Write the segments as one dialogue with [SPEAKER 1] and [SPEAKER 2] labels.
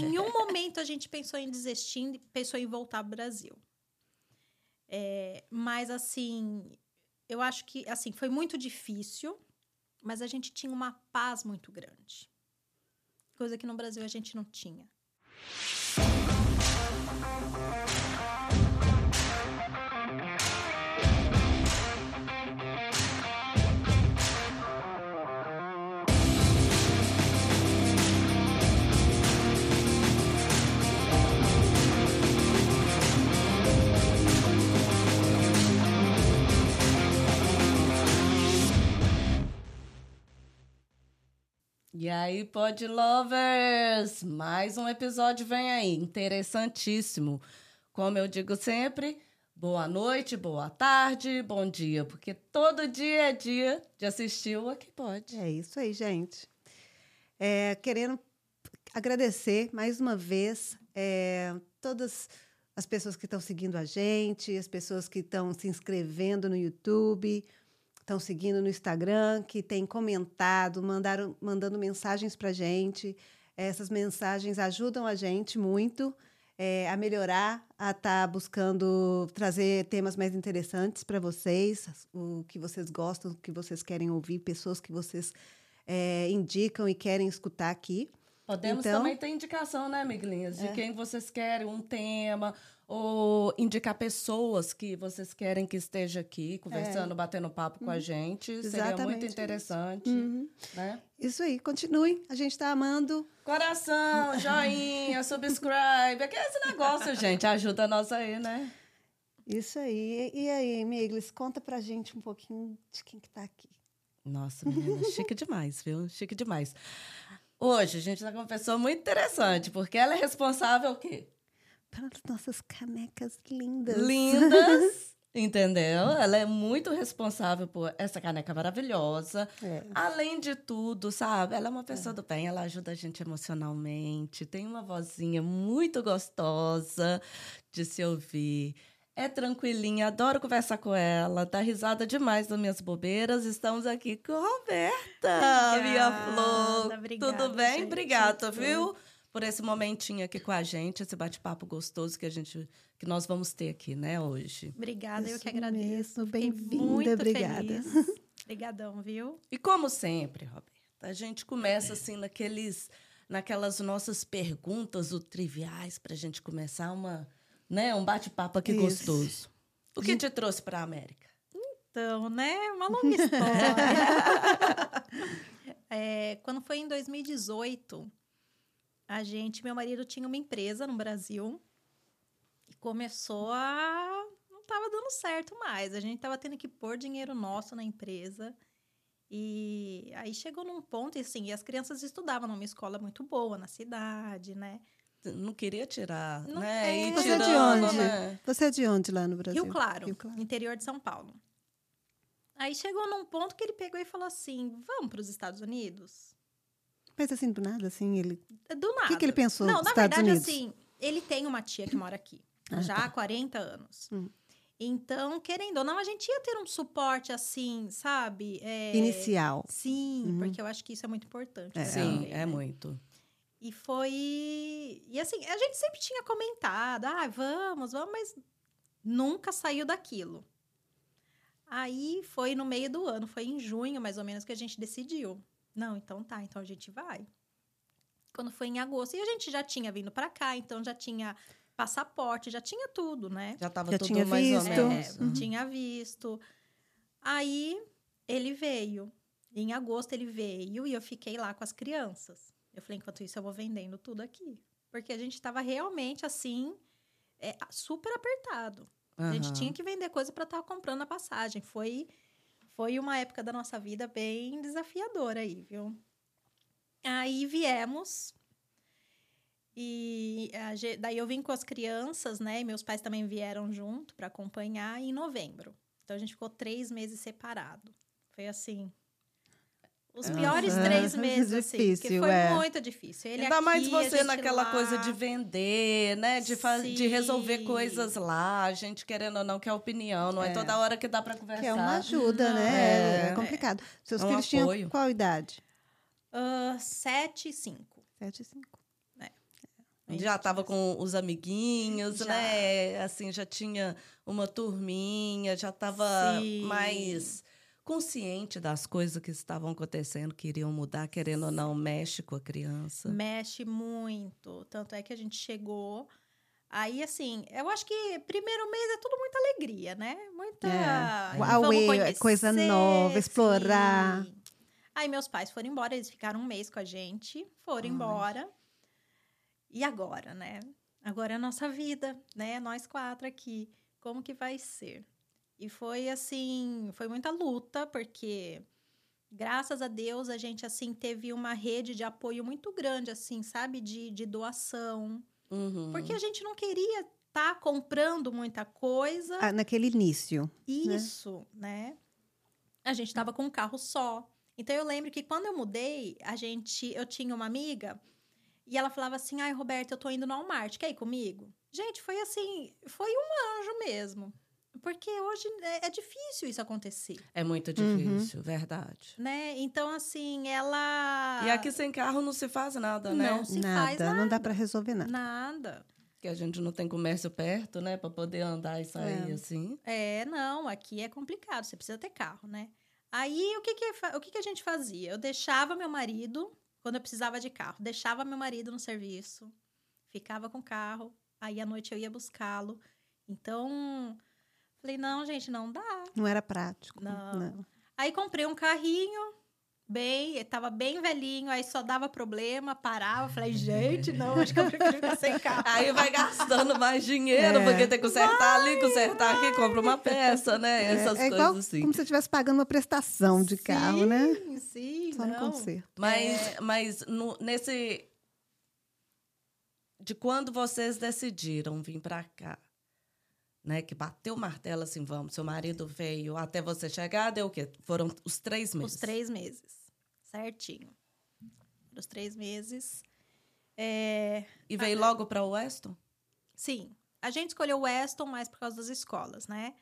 [SPEAKER 1] nenhum momento a gente pensou em desistir, pensou em voltar ao Brasil. É, mas, assim, eu acho que, assim, foi muito difícil, mas a gente tinha uma paz muito grande. Coisa que no Brasil a gente não tinha.
[SPEAKER 2] E aí, Pod Lovers, mais um episódio vem aí, interessantíssimo. Como eu digo sempre, boa noite, boa tarde, bom dia, porque todo dia é dia de assistir o Aqui Pode.
[SPEAKER 3] É isso aí, gente. É, querendo agradecer mais uma vez é, todas as pessoas que estão seguindo a gente, as pessoas que estão se inscrevendo no YouTube, estão seguindo no Instagram, que têm comentado, mandaram, mandando mensagens para a gente. Essas mensagens ajudam a gente muito é, a melhorar, a estar tá buscando trazer temas mais interessantes para vocês, o que vocês gostam, o que vocês querem ouvir, pessoas que vocês é, indicam e querem escutar aqui.
[SPEAKER 2] Podemos então, também ter indicação, né, Miguelinhas? De é. quem vocês querem, um tema, ou indicar pessoas que vocês querem que esteja aqui conversando, é. batendo papo uhum. com a uhum. gente. Exatamente Seria muito interessante. Uhum. Né?
[SPEAKER 3] Isso aí, continue. A gente está amando.
[SPEAKER 2] Coração, joinha, subscribe. Que é esse negócio, gente. Ajuda nós aí, né?
[SPEAKER 3] Isso aí. E, aí, Miglis, conta pra gente um pouquinho de quem que tá aqui.
[SPEAKER 2] Nossa, menina, chique demais, viu? Chique demais. Hoje a gente está com uma pessoa muito interessante, porque ela é responsável o quê?
[SPEAKER 3] Pelas nossas canecas lindas.
[SPEAKER 2] Lindas! Entendeu? Ela é muito responsável por essa caneca maravilhosa. É. Além de tudo, sabe? Ela é uma pessoa é. do bem, ela ajuda a gente emocionalmente, tem uma vozinha muito gostosa de se ouvir é tranquilinha, adoro conversar com ela, dá risada demais das minhas bobeiras. Estamos aqui com Roberta, obrigada, minha flor. Obrigada, Tudo bem? Gente. Obrigada, viu? Por esse momentinho aqui com a gente, esse bate-papo gostoso que a gente que nós vamos ter aqui, né, hoje.
[SPEAKER 1] Obrigada, Isso eu que agradeço.
[SPEAKER 3] Bem-vinda, obrigada.
[SPEAKER 1] Obrigadão, viu?
[SPEAKER 2] E como sempre, Roberta, a gente começa assim naqueles naquelas nossas perguntas o triviais para a gente começar uma né? Um bate-papo aqui Isso. gostoso. O que te trouxe para a América?
[SPEAKER 1] Então, né? Uma longa história. é, quando foi em 2018, a gente, meu marido tinha uma empresa no Brasil e começou a não estava dando certo mais. A gente estava tendo que pôr dinheiro nosso na empresa. E aí chegou num ponto, e assim, as crianças estudavam numa escola muito boa na cidade, né?
[SPEAKER 2] não queria tirar, não né?
[SPEAKER 3] É. Você tirando, é de onde? Né? Você é de onde lá no Brasil?
[SPEAKER 1] Rio claro, Rio claro, interior de São Paulo. Aí chegou num ponto que ele pegou e falou assim: vamos para os Estados Unidos?
[SPEAKER 3] Mas assim, do nada, assim, ele.
[SPEAKER 1] É, do nada.
[SPEAKER 3] O que, que ele pensou?
[SPEAKER 1] Não,
[SPEAKER 3] na
[SPEAKER 1] Estados
[SPEAKER 3] verdade,
[SPEAKER 1] Unidos? assim, ele tem uma tia que mora aqui ah, já tá. há 40 anos. Hum. Então, querendo ou não, a gente ia ter um suporte assim, sabe?
[SPEAKER 3] É... Inicial.
[SPEAKER 1] Sim, uhum. porque eu acho que isso é muito importante.
[SPEAKER 2] É, sim, é né? muito.
[SPEAKER 1] E foi. E assim, a gente sempre tinha comentado, ah, vamos, vamos, mas nunca saiu daquilo. Aí foi no meio do ano, foi em junho mais ou menos que a gente decidiu. Não, então tá, então a gente vai. Quando foi em agosto, e a gente já tinha vindo para cá, então já tinha passaporte, já tinha tudo, né?
[SPEAKER 2] Já tava
[SPEAKER 3] já
[SPEAKER 2] tudo
[SPEAKER 3] tinha
[SPEAKER 2] mais
[SPEAKER 3] visto.
[SPEAKER 2] ou menos.
[SPEAKER 1] É, uhum. Tinha visto. Aí ele veio. Em agosto ele veio e eu fiquei lá com as crianças. Eu falei, enquanto isso, eu vou vendendo tudo aqui. Porque a gente estava realmente assim, é, super apertado. Uhum. A gente tinha que vender coisa para estar tá comprando a passagem. Foi, foi uma época da nossa vida bem desafiadora aí, viu? Aí viemos. E a, daí eu vim com as crianças, né? E meus pais também vieram junto para acompanhar em novembro. Então a gente ficou três meses separado. Foi assim, os piores uhum. três meses, assim, difícil, foi é. muito difícil. Ele
[SPEAKER 2] Ainda
[SPEAKER 1] aqui,
[SPEAKER 2] mais você naquela
[SPEAKER 1] lá.
[SPEAKER 2] coisa de vender, né? De, de resolver coisas lá. A gente, querendo ou não, quer opinião. Não é, é toda hora que dá para conversar. Que
[SPEAKER 3] é uma ajuda, não. né? É, é complicado. Seus um filhos apoio. tinham qual idade?
[SPEAKER 1] Uh, sete e cinco.
[SPEAKER 3] Sete e cinco.
[SPEAKER 1] É.
[SPEAKER 2] Já estava com os amiguinhos,
[SPEAKER 1] Já.
[SPEAKER 2] né? Assim, já tinha uma turminha, já estava
[SPEAKER 1] Sim.
[SPEAKER 2] mais consciente das coisas que estavam acontecendo, que iriam mudar, querendo ou não, mexe com a criança.
[SPEAKER 1] Mexe muito. Tanto é que a gente chegou. Aí, assim, eu acho que primeiro mês é tudo muita alegria, né? Muita.
[SPEAKER 3] É.
[SPEAKER 1] Conhecer,
[SPEAKER 3] coisa nova, explorar.
[SPEAKER 1] sim. Aí meus pais foram embora, eles ficaram um mês com a gente, foram
[SPEAKER 3] Ai.
[SPEAKER 1] embora. E agora, né? Agora é a nossa vida, né? Nós quatro aqui. Como que vai ser? E foi assim, foi muita luta, porque graças a Deus a gente assim teve uma rede de apoio muito grande, assim, sabe? De, de doação.
[SPEAKER 2] Uhum.
[SPEAKER 1] Porque a gente não queria estar comprando muita coisa.
[SPEAKER 3] Ah, naquele início.
[SPEAKER 1] Isso, né? A gente tava com um carro só. Então eu lembro que quando eu mudei, a gente, eu tinha uma amiga e ela falava assim: "Ai, Roberta, eu tô indo no Walmart, quer ir comigo?". Gente, foi assim, foi um anjo mesmo. Porque hoje é, é difícil isso acontecer,
[SPEAKER 2] É muito
[SPEAKER 3] Uhum.
[SPEAKER 2] difícil, verdade.
[SPEAKER 1] né? Então assim, ela
[SPEAKER 2] E aqui sem carro não se faz nada, né?
[SPEAKER 1] Não se faz
[SPEAKER 3] nada, não dá
[SPEAKER 1] nada.
[SPEAKER 3] para resolver nada.
[SPEAKER 1] nada.
[SPEAKER 2] Que a gente não tem comércio perto, né? Pra poder andar e sair
[SPEAKER 3] É.
[SPEAKER 2] assim.
[SPEAKER 1] É, não, aqui é complicado, você precisa ter carro, né? Aí, o que que, o que que a gente fazia? Eu deixava meu marido, quando eu precisava de carro, deixava meu marido no serviço, ficava com o carro, aí à noite eu ia buscá-lo. Então, falei, não, gente, não dá.
[SPEAKER 3] Não era prático.
[SPEAKER 1] Não. Aí comprei um carrinho, bem, ele tava bem velhinho, aí só dava problema, parava, falei, gente, não, acho que eu prefiro ficar sem carro.
[SPEAKER 2] Aí vai gastando mais dinheiro,
[SPEAKER 3] É.
[SPEAKER 2] porque tem que consertar ali, consertar aqui, compra uma peça, né? Essas
[SPEAKER 3] é
[SPEAKER 2] coisas
[SPEAKER 3] igual
[SPEAKER 2] assim.
[SPEAKER 3] como se você estivesse pagando uma prestação de carro, né?
[SPEAKER 1] Sim, sim,
[SPEAKER 3] Só no
[SPEAKER 1] não.
[SPEAKER 3] conserto.
[SPEAKER 2] Mas,
[SPEAKER 1] É.
[SPEAKER 2] mas no- nesse. De quando vocês decidiram vir pra cá, né? Que bateu o martelo assim, vamos, seu marido veio até você chegar, deu o quê? Foram os três meses.
[SPEAKER 1] Os três meses. Certinho. Os três meses. É,
[SPEAKER 2] E veio logo pra Weston?
[SPEAKER 1] Sim. A gente escolheu o Weston mais por causa das escolas, né?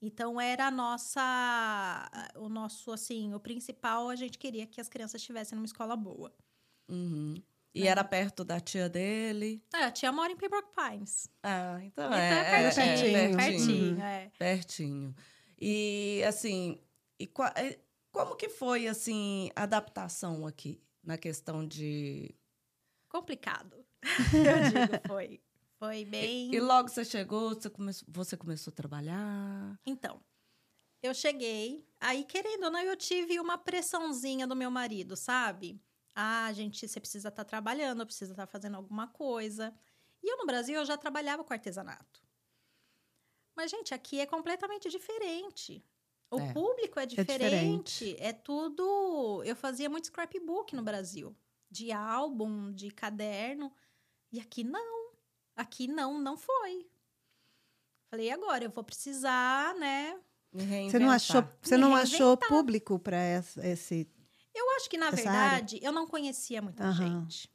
[SPEAKER 1] Então era a nossa. O nosso, assim, o principal, a gente queria que as crianças estivessem numa escola boa.
[SPEAKER 2] Uhum. E
[SPEAKER 1] É.
[SPEAKER 2] era perto da tia dele?
[SPEAKER 1] Ah, a tia mora em Pembroke Pines.
[SPEAKER 2] Ah, então,
[SPEAKER 1] Então
[SPEAKER 2] é,
[SPEAKER 1] é
[SPEAKER 2] é,
[SPEAKER 1] pertinho.
[SPEAKER 2] é,
[SPEAKER 3] pertinho.
[SPEAKER 1] pertinho,
[SPEAKER 3] Uhum.
[SPEAKER 1] é.
[SPEAKER 2] Pertinho. E assim, e como que foi assim a adaptação aqui na questão de
[SPEAKER 1] Complicado. Eu digo, foi. Foi bem.
[SPEAKER 2] e logo você chegou, você começou, você começou a trabalhar?
[SPEAKER 1] Então, eu cheguei, aí querendo ou não, eu tive uma pressãozinha do meu marido, sabe? Ah, gente, você precisa estar trabalhando, precisa estar fazendo alguma coisa. E eu no Brasil eu já trabalhava com artesanato. Mas, gente, aqui é completamente diferente. O
[SPEAKER 2] É.
[SPEAKER 1] público é
[SPEAKER 3] diferente.
[SPEAKER 1] diferente. É tudo. Eu fazia muito scrapbook no Brasil, de álbum, de caderno. E aqui não. Aqui não, não foi. Falei, e agora eu vou precisar, né?
[SPEAKER 3] Você não achou, você não achou público para esse.
[SPEAKER 1] Eu acho que, na
[SPEAKER 3] Essa
[SPEAKER 1] verdade, eu não conhecia muita
[SPEAKER 3] Aham.
[SPEAKER 1] gente.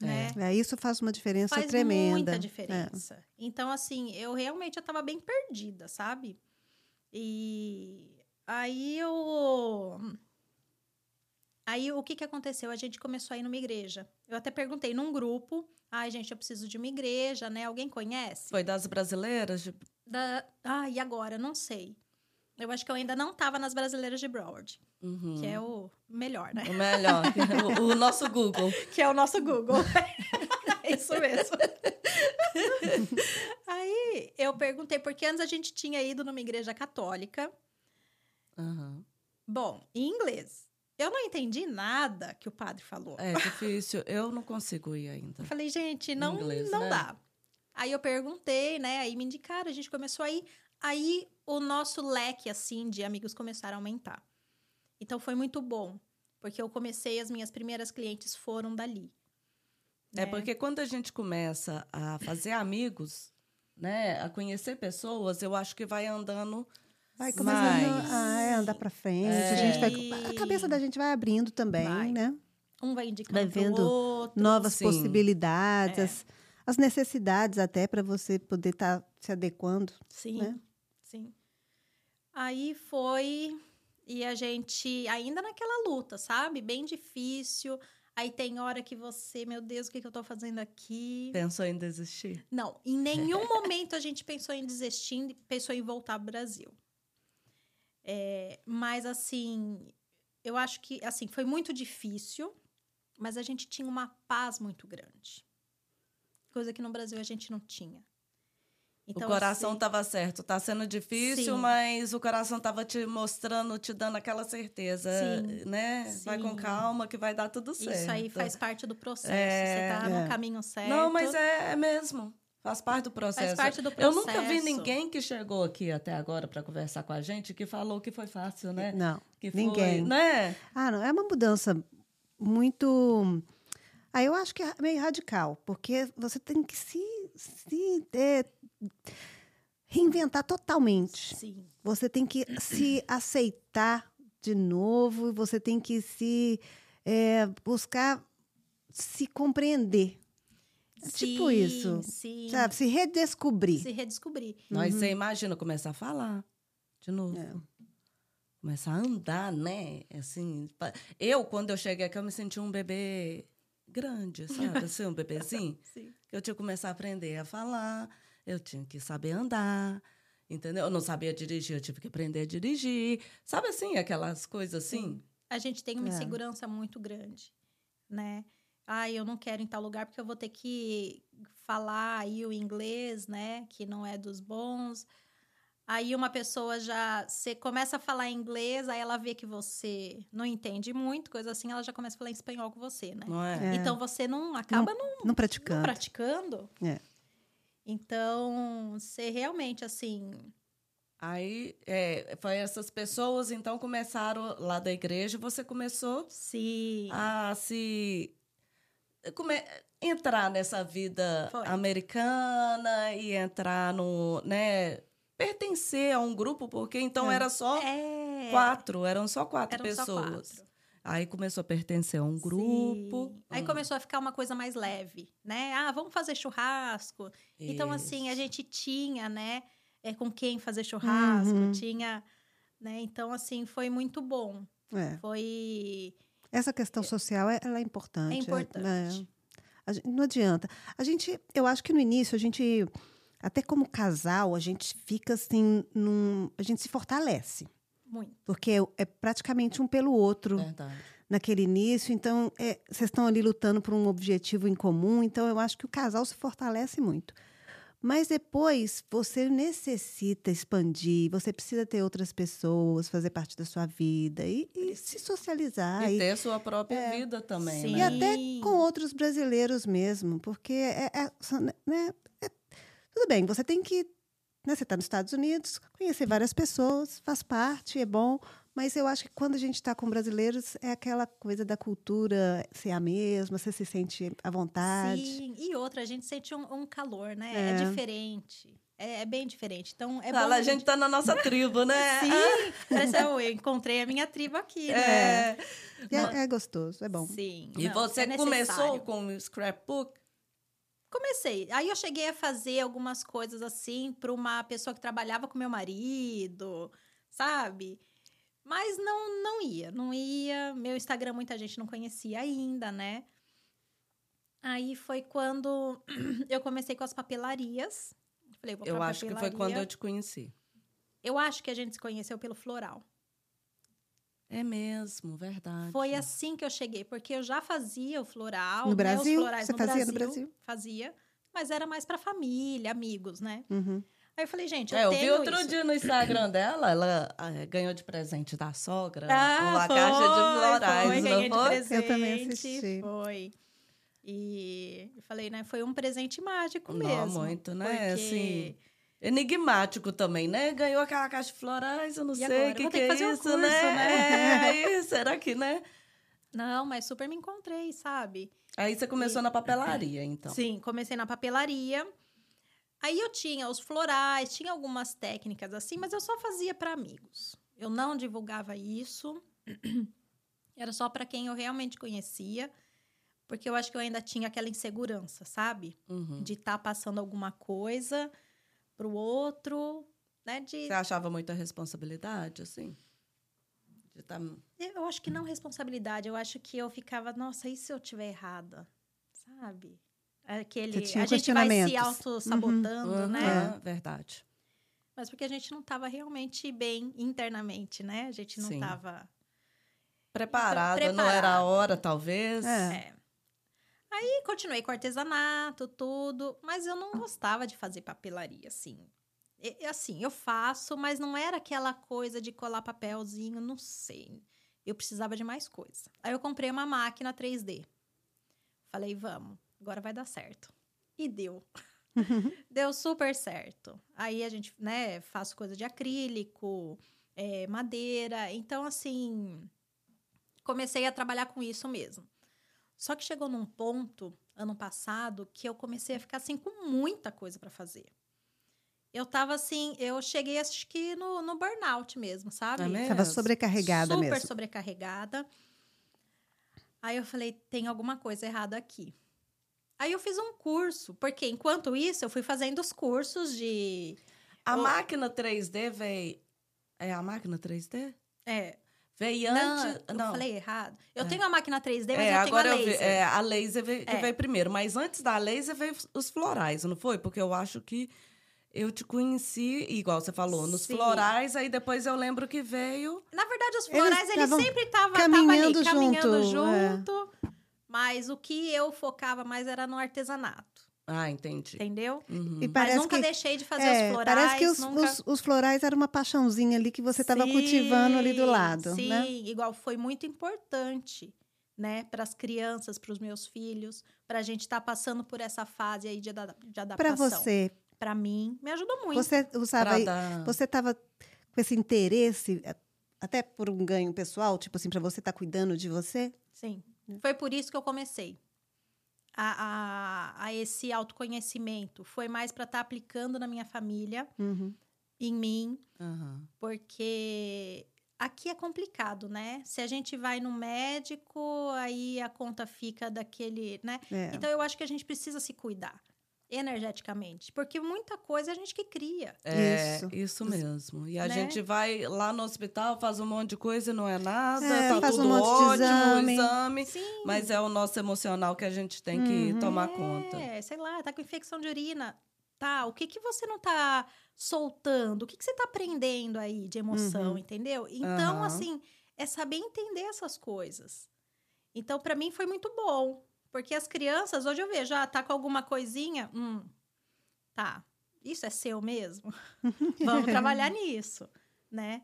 [SPEAKER 1] Né?
[SPEAKER 3] É, isso faz uma diferença
[SPEAKER 1] Faz
[SPEAKER 3] tremenda.
[SPEAKER 1] muita
[SPEAKER 3] É.
[SPEAKER 1] diferença. Então, assim, eu realmente eu tava bem perdida, sabe? E aí eu. Aí o que que aconteceu? A gente começou a ir numa igreja. Eu até perguntei num grupo. Ai, gente, eu preciso de uma igreja, né? Alguém conhece?
[SPEAKER 2] Foi das brasileiras? de-
[SPEAKER 1] Da... Ah, e agora? Não sei. Eu acho que eu ainda não tava nas brasileiras de Broward,
[SPEAKER 2] Uhum.
[SPEAKER 1] que é o melhor, né?
[SPEAKER 2] O melhor, o, o nosso Google.
[SPEAKER 1] que é o nosso Google. é isso mesmo. Aí eu perguntei, porque antes a gente tinha ido numa igreja católica.
[SPEAKER 2] Aham.
[SPEAKER 1] Bom, em inglês. Eu não entendi nada que o padre falou.
[SPEAKER 2] É difícil, eu não consigo ir ainda.
[SPEAKER 1] Eu falei, gente, não,
[SPEAKER 2] Inglês,
[SPEAKER 1] não
[SPEAKER 2] né?
[SPEAKER 1] dá. Aí eu perguntei, né? Aí me indicaram, a gente começou a ir. Aí o nosso leque, assim, de amigos começaram a aumentar. Então foi muito bom. Porque eu comecei, as minhas primeiras clientes foram dali.
[SPEAKER 2] É
[SPEAKER 1] né?
[SPEAKER 2] porque quando a gente começa a fazer amigos, né, a conhecer pessoas, eu acho que vai andando
[SPEAKER 3] Vai começando
[SPEAKER 2] mais.
[SPEAKER 3] a é, andar para frente.
[SPEAKER 2] É.
[SPEAKER 3] A, gente vai, a cabeça da gente vai abrindo também,
[SPEAKER 1] Vai.
[SPEAKER 3] né?
[SPEAKER 1] Um vai indicando
[SPEAKER 3] Vai vendo
[SPEAKER 1] outro.
[SPEAKER 3] Novas
[SPEAKER 2] Sim.
[SPEAKER 3] possibilidades,
[SPEAKER 1] É.
[SPEAKER 3] as, as necessidades até para você poder estar se adequando.
[SPEAKER 1] Sim,
[SPEAKER 3] né?
[SPEAKER 1] Sim. Aí foi e a gente ainda naquela luta, sabe? Bem difícil. Aí tem hora que você, meu Deus, o que, que eu tô fazendo aqui?
[SPEAKER 2] Pensou em desistir?
[SPEAKER 1] Não, em nenhum momento a gente pensou em desistir, pensou em voltar ao Brasil. É, mas assim, eu acho que assim foi muito difícil, mas a gente tinha uma paz muito grande, coisa que no Brasil a gente não tinha.
[SPEAKER 2] Então, o coração estava assim, certo. Tá sendo difícil, sim. mas o coração estava te mostrando, te dando aquela certeza, sim, né? Sim. Vai com calma que vai dar tudo certo.
[SPEAKER 1] Isso aí faz parte do processo. É, Você tá é. no caminho certo.
[SPEAKER 2] Não, mas é, é, mesmo. Faz parte do processo.
[SPEAKER 1] Faz parte do processo.
[SPEAKER 2] Eu nunca vi ninguém que chegou aqui até agora para conversar com a gente que falou que foi fácil, né?
[SPEAKER 3] Não.
[SPEAKER 2] Que
[SPEAKER 3] foi, ninguém.
[SPEAKER 2] Né?
[SPEAKER 3] Ah, não. É uma mudança muito. Ah, eu acho que é meio radical, porque você tem que se, se é, reinventar totalmente.
[SPEAKER 1] Sim.
[SPEAKER 3] Você tem que se aceitar de novo, você tem que se é, buscar se compreender. É tipo sim, tipo isso.
[SPEAKER 1] Sim.
[SPEAKER 3] Sabe? Se redescobrir.
[SPEAKER 1] Se redescobrir.
[SPEAKER 2] Mas uhum. você imagina começar a falar de novo. É. Começar a andar, né? Assim, eu, quando eu cheguei aqui, eu me senti um bebê grande, sabe? Assim, um bebezinho.
[SPEAKER 1] Sim.
[SPEAKER 2] Eu tinha que começar a aprender a falar, eu tinha que saber andar, entendeu? Eu não sabia dirigir, eu tive que aprender a dirigir. Sabe assim, aquelas coisas assim? Sim.
[SPEAKER 1] A gente tem uma é. insegurança muito grande, né? Ah, eu não quero em tal lugar porque eu vou ter que falar aí o inglês, né? Que não é dos bons. Aí uma pessoa já você começa a falar inglês, aí ela vê que você não entende muito, coisa assim, ela já começa a falar em espanhol com você, né?
[SPEAKER 2] Não é?
[SPEAKER 1] é. Então você não acaba
[SPEAKER 3] não,
[SPEAKER 1] não,
[SPEAKER 3] não praticando.
[SPEAKER 1] Não praticando.
[SPEAKER 3] É.
[SPEAKER 1] Então, você realmente, assim.
[SPEAKER 2] Aí, é, foi essas pessoas, então, começaram lá da igreja, você começou
[SPEAKER 1] Sim.
[SPEAKER 2] a se. Come, entrar nessa vida foi. americana e entrar no. né, pertencer a um grupo, porque então é. era só
[SPEAKER 1] é.
[SPEAKER 2] quatro, eram só quatro
[SPEAKER 1] eram
[SPEAKER 2] pessoas.
[SPEAKER 1] Só quatro.
[SPEAKER 2] Aí começou a pertencer a um grupo.
[SPEAKER 1] Sim. Aí hum. começou a ficar uma coisa mais leve, né? Ah, vamos fazer churrasco. Isso. Então, assim, a gente tinha, né? É, com quem fazer churrasco, uhum. tinha... Né? Então, assim, foi muito bom.
[SPEAKER 3] É.
[SPEAKER 1] Foi...
[SPEAKER 3] Essa questão social, ela é importante.
[SPEAKER 1] É importante.
[SPEAKER 3] É, gente, não adianta. A gente, eu acho que no início, a gente... Até como casal, a gente fica assim, num, a gente se fortalece.
[SPEAKER 1] Muito.
[SPEAKER 3] Porque é, é praticamente um pelo outro.
[SPEAKER 2] Verdade.
[SPEAKER 3] Naquele início, então, é, vocês estão ali lutando por um objetivo em comum, então eu acho que o casal se fortalece muito. Mas depois você necessita expandir, você precisa ter outras pessoas, fazer parte da sua vida e, e se socializar.
[SPEAKER 2] E, e ter a sua própria é, vida também.
[SPEAKER 1] Sim.
[SPEAKER 2] Né?
[SPEAKER 3] E até com outros brasileiros mesmo, porque é, é, né, é, tudo bem, você tem que né? Você está nos Estados Unidos, conhecer várias pessoas, faz parte, é bom. Mas eu acho que quando a gente está com brasileiros, é aquela coisa da cultura ser a mesma, você se sente à vontade.
[SPEAKER 1] Sim, e outra, a gente sente um, um calor, né? É, é diferente. É, é, bem diferente. Então, é
[SPEAKER 2] Fala,
[SPEAKER 1] bom
[SPEAKER 2] a gente está na nossa tribo, né?
[SPEAKER 1] Sim, parece eu, eu encontrei a minha tribo aqui, né?
[SPEAKER 3] É, é, é gostoso, é bom.
[SPEAKER 1] Sim.
[SPEAKER 2] E não, você é começou com o scrapbook?
[SPEAKER 1] Comecei. Aí eu cheguei a fazer algumas coisas assim para uma pessoa que trabalhava com meu marido, sabe? Mas não não ia, não ia. Meu Instagram muita gente não conhecia ainda, né? Aí foi quando eu comecei com as papelarias. Falei,
[SPEAKER 2] eu acho
[SPEAKER 1] papelaria.
[SPEAKER 2] que foi quando eu te conheci.
[SPEAKER 1] Eu acho que a gente se conheceu pelo floral.
[SPEAKER 2] É mesmo, verdade.
[SPEAKER 1] Foi assim que eu cheguei, porque eu já fazia o floral.
[SPEAKER 3] No
[SPEAKER 1] né,
[SPEAKER 3] Brasil?
[SPEAKER 1] Você
[SPEAKER 3] no
[SPEAKER 1] fazia
[SPEAKER 3] Brasil, no Brasil?
[SPEAKER 1] Fazia, mas era mais para família, amigos, né?
[SPEAKER 3] Uhum.
[SPEAKER 1] Aí eu falei, gente, eu,
[SPEAKER 2] é, eu
[SPEAKER 1] tenho
[SPEAKER 2] vi outro
[SPEAKER 1] isso.
[SPEAKER 2] dia no Instagram dela, ela é, ganhou de presente da sogra
[SPEAKER 1] ah,
[SPEAKER 2] uma
[SPEAKER 1] foi,
[SPEAKER 2] caixa de florais,
[SPEAKER 1] foi,
[SPEAKER 2] não
[SPEAKER 1] foi?
[SPEAKER 2] foi?
[SPEAKER 1] Presente,
[SPEAKER 3] eu também assisti.
[SPEAKER 1] Foi. E eu falei, né, foi um presente mágico
[SPEAKER 2] não,
[SPEAKER 1] mesmo.
[SPEAKER 2] muito, né?
[SPEAKER 1] Porque...
[SPEAKER 2] Assim, enigmático também, né? Ganhou aquela caixa de florais, eu não
[SPEAKER 1] E
[SPEAKER 2] sei o que, que é isso,
[SPEAKER 1] curso,
[SPEAKER 2] né?
[SPEAKER 1] né?
[SPEAKER 2] É, isso, será que, né?
[SPEAKER 1] Não, mas super me encontrei, sabe?
[SPEAKER 2] Aí você começou na papelaria, então.
[SPEAKER 1] Sim, comecei na papelaria. Aí eu tinha os florais, tinha algumas técnicas assim, mas eu só fazia para amigos. Eu não divulgava isso. Era só para quem eu realmente conhecia, porque eu acho que eu ainda tinha aquela insegurança, sabe?
[SPEAKER 2] Uhum.
[SPEAKER 1] De estar tá passando alguma coisa pro outro, né? De...
[SPEAKER 2] Você achava muita responsabilidade, assim? De tá...
[SPEAKER 1] Eu acho que não responsabilidade. Eu acho que eu ficava, nossa, e se eu tiver errada? Sabe? Aquele, a gente vai se auto-sabotando, uhum. né?
[SPEAKER 2] É, verdade.
[SPEAKER 1] Mas porque a gente não estava realmente bem internamente, né? A gente não estava...
[SPEAKER 2] Preparada, então, não era a hora, talvez.
[SPEAKER 1] É. é. Aí continuei com artesanato, tudo, mas eu não gostava de fazer papelaria, assim. E, assim, eu faço, mas não era aquela coisa de colar papelzinho, não sei. Eu precisava de mais coisa. Aí eu comprei uma máquina 3D. Falei, vamos, agora vai dar certo. E deu. deu super certo. Aí a gente, né, faço coisa de acrílico, é, madeira. Então, assim, comecei a trabalhar com isso mesmo. Só que chegou num ponto, ano passado, que eu comecei a ficar assim com muita coisa para fazer. Eu tava assim, eu cheguei acho que no, no burnout mesmo, sabe?
[SPEAKER 3] É tava sobrecarregada
[SPEAKER 1] Super
[SPEAKER 3] mesmo.
[SPEAKER 1] Super sobrecarregada. Aí eu falei, tem alguma coisa errada aqui. Aí eu fiz um curso, porque enquanto isso eu fui fazendo os cursos de.
[SPEAKER 2] A o... máquina 3D veio. É a máquina 3D?
[SPEAKER 1] É.
[SPEAKER 2] Veio antes.
[SPEAKER 1] Não,
[SPEAKER 2] não.
[SPEAKER 1] eu falei errado. Eu é. tenho a máquina 3D, mas
[SPEAKER 2] é,
[SPEAKER 1] eu
[SPEAKER 2] agora
[SPEAKER 1] tenho a laser.
[SPEAKER 2] Vi, é, a laser veio, é. veio primeiro. Mas antes da laser veio os florais, não foi? Porque eu acho que eu te conheci, igual você falou, nos Sim. florais, aí depois eu lembro que veio.
[SPEAKER 1] Na verdade, os florais, eles, eles sempre estavam caminhando, ali, caminhando junto. junto é. Mas o que eu focava mais era no artesanato.
[SPEAKER 2] Ah, entendi.
[SPEAKER 1] Entendeu?
[SPEAKER 2] Uhum.
[SPEAKER 1] E Mas nunca que, deixei de fazer é, os florais.
[SPEAKER 3] Parece que os,
[SPEAKER 1] nunca...
[SPEAKER 3] os, os, florais eram uma paixãozinha ali que você estava cultivando ali do lado.
[SPEAKER 1] Sim,
[SPEAKER 3] né?
[SPEAKER 1] igual foi muito importante, né? Para as crianças, para os meus filhos, para a gente estar tá passando por essa fase aí de, de adaptação.
[SPEAKER 3] Para você.
[SPEAKER 1] Para mim, me ajudou muito.
[SPEAKER 3] Você usava. Dar... Você estava com esse interesse, até por um ganho pessoal, tipo assim, para você estar tá cuidando de você?
[SPEAKER 1] Sim. Foi por isso que eu comecei a, a, a esse autoconhecimento. Foi mais para estar tá aplicando na minha família,
[SPEAKER 3] uhum.
[SPEAKER 1] em mim,
[SPEAKER 2] uhum.
[SPEAKER 1] porque aqui é complicado, né? Se a gente vai no médico, aí a conta fica daquele, né?
[SPEAKER 3] É.
[SPEAKER 1] Então eu acho que a gente precisa se cuidar energeticamente, porque muita coisa a gente que cria.
[SPEAKER 2] É, isso, isso mesmo. E a né? gente vai lá no hospital, faz um monte de coisa e não é nada, é, tá faz tudo um monte ótimo, de exame, exame
[SPEAKER 1] Sim.
[SPEAKER 2] mas é o nosso emocional que a gente tem que uhum. tomar conta.
[SPEAKER 1] É, sei lá, tá com infecção de urina, tá, o que que você não tá soltando? O que que você tá aprendendo aí de emoção, uhum. entendeu? Então, uhum. assim, é saber entender essas coisas. Então, para mim foi muito bom, porque as crianças, hoje eu vejo, ah, tá com alguma coisinha. Hum, tá. Isso é seu mesmo? Vamos trabalhar nisso, né?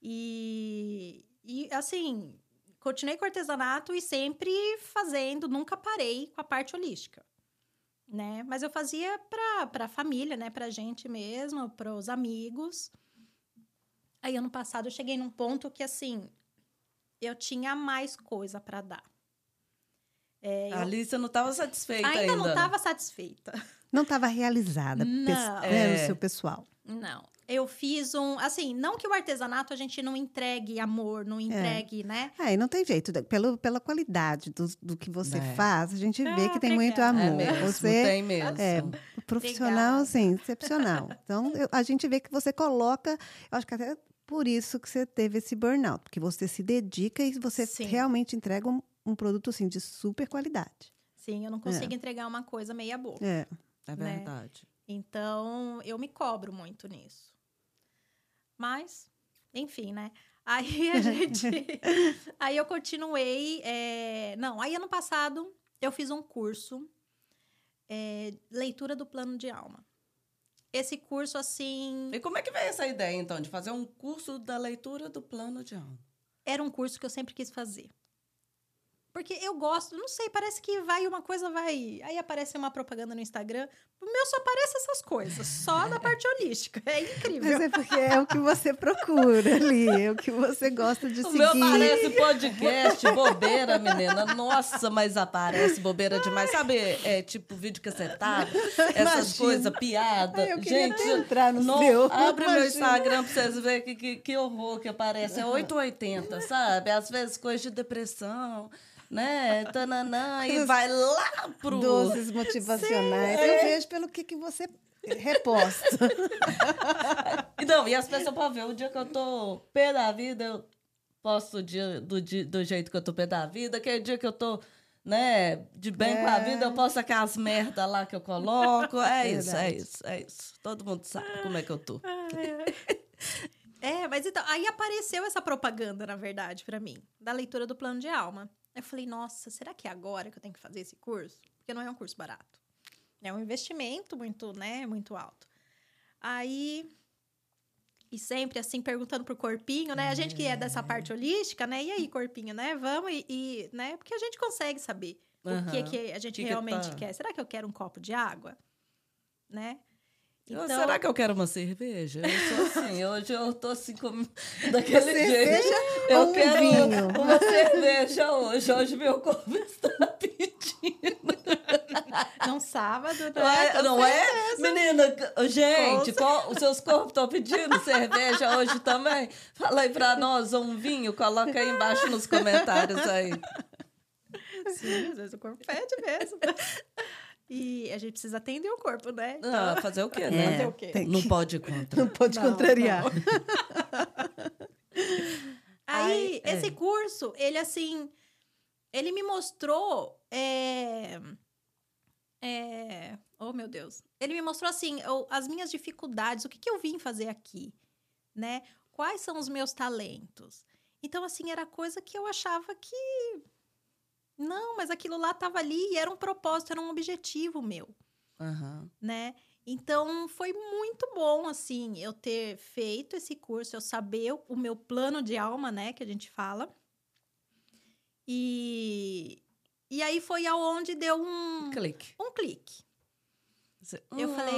[SPEAKER 1] E, e, assim, continuei com artesanato e sempre fazendo, nunca parei com a parte holística, né? Mas eu fazia para a família, né? Pra gente mesmo, para os amigos. Aí, ano passado, eu cheguei num ponto que, assim, eu tinha mais coisa para dar.
[SPEAKER 2] É, a Alice não estava satisfeita ainda.
[SPEAKER 1] Ainda não estava satisfeita.
[SPEAKER 3] Não estava realizada
[SPEAKER 1] não.
[SPEAKER 3] É. no seu pessoal.
[SPEAKER 1] Não. Eu fiz um. Assim, não que o artesanato a gente não entregue amor, não entregue,
[SPEAKER 3] é.
[SPEAKER 1] né?
[SPEAKER 3] É, e não tem jeito. Pelo, pela qualidade do, do que você é. faz, a gente vê ah, que tem muito amor. É
[SPEAKER 2] mesmo, você tem mesmo.
[SPEAKER 3] É, profissional, assim, excepcional. Então, eu, a gente vê que você coloca. Eu acho que até por isso que você teve esse burnout, porque você se dedica e você Sim. realmente entrega um, um produto assim de super qualidade.
[SPEAKER 1] Sim, eu não consigo é. entregar uma coisa meia boca.
[SPEAKER 3] É,
[SPEAKER 2] é né? verdade.
[SPEAKER 1] Então, eu me cobro muito nisso. Mas, enfim, né? Aí a gente. aí eu continuei. É... Não, aí ano passado eu fiz um curso é, leitura do plano de alma. Esse curso, assim.
[SPEAKER 2] E como é que veio essa ideia, então, de fazer um curso da leitura do plano de alma?
[SPEAKER 1] Era um curso que eu sempre quis fazer. Porque eu gosto, não sei, parece que vai uma coisa, vai. Aí aparece uma propaganda no Instagram. O meu só aparece essas coisas, só na parte holística. É incrível.
[SPEAKER 3] Mas é porque é o que você procura ali, é o que você gosta de
[SPEAKER 2] o
[SPEAKER 3] seguir.
[SPEAKER 2] O meu aparece podcast, bobeira, menina. Nossa, mas aparece bobeira demais. Sabe, é tipo vídeo cacetado, essas coisas, piada.
[SPEAKER 3] Ai, eu
[SPEAKER 2] Gente,
[SPEAKER 3] entrar no não, seu.
[SPEAKER 2] Abre Imagina. meu Instagram pra vocês verem que, que, que horror que aparece. É 880, sabe? Às vezes coisa de depressão né? Tananã, e vai lá pro.
[SPEAKER 3] Doces motivacionais. É. Eu vejo pelo que, que você reposta.
[SPEAKER 2] Não, e as pessoas para ver, o dia que eu tô pé da vida, eu posto o dia do, do jeito que eu tô pé da vida, aquele dia que eu tô, né, de bem é. com a é. vida, eu posto aquelas merda lá que eu coloco. É isso, é isso, é isso. Todo mundo sabe como é que eu tô.
[SPEAKER 1] É, mas então, aí apareceu essa propaganda, na verdade, para mim, da leitura do plano de alma. Eu falei, nossa, será que é agora que eu tenho que fazer esse curso? Porque não é um curso barato. É um investimento muito, né, muito alto. Aí e sempre assim perguntando pro corpinho, né? A gente que é dessa parte holística, né? E aí, corpinho, né? Vamos e, e né? Porque a gente consegue saber uhum. o que que a gente que realmente que tá... quer. Será que eu quero um copo de água? Né?
[SPEAKER 2] Então... Será que eu quero uma cerveja? Eu sou assim, hoje eu tô assim como daquele cerveja jeito. Eu um quero vinho. uma cerveja hoje. Hoje meu corpo está pedindo.
[SPEAKER 1] Num sábado,
[SPEAKER 2] né? Não é? Não é? Menina, gente, qual, os seus corpos estão pedindo cerveja hoje também? Fala aí pra nós um vinho, coloca aí embaixo nos comentários aí.
[SPEAKER 1] Sim, às vezes o corpo pede mesmo. E a gente precisa atender o corpo, né?
[SPEAKER 2] Então... Ah, fazer o quê, né? Fazer o quê? Não pode contra.
[SPEAKER 3] Não pode não, contrariar. Não.
[SPEAKER 1] Aí, esse é. curso, ele assim, ele me mostrou. É... É... Oh, meu Deus. Ele me mostrou assim, as minhas dificuldades, o que, que eu vim fazer aqui, né? Quais são os meus talentos? Então, assim, era coisa que eu achava que não, mas aquilo lá estava ali e era um propósito, era um objetivo meu. Uhum. Né? Então, foi muito bom, assim, eu ter feito esse curso, eu saber o meu plano de alma, né, que a gente fala. E, e aí foi aonde deu um...
[SPEAKER 2] Clique.
[SPEAKER 1] Um clique. Eu hum, falei,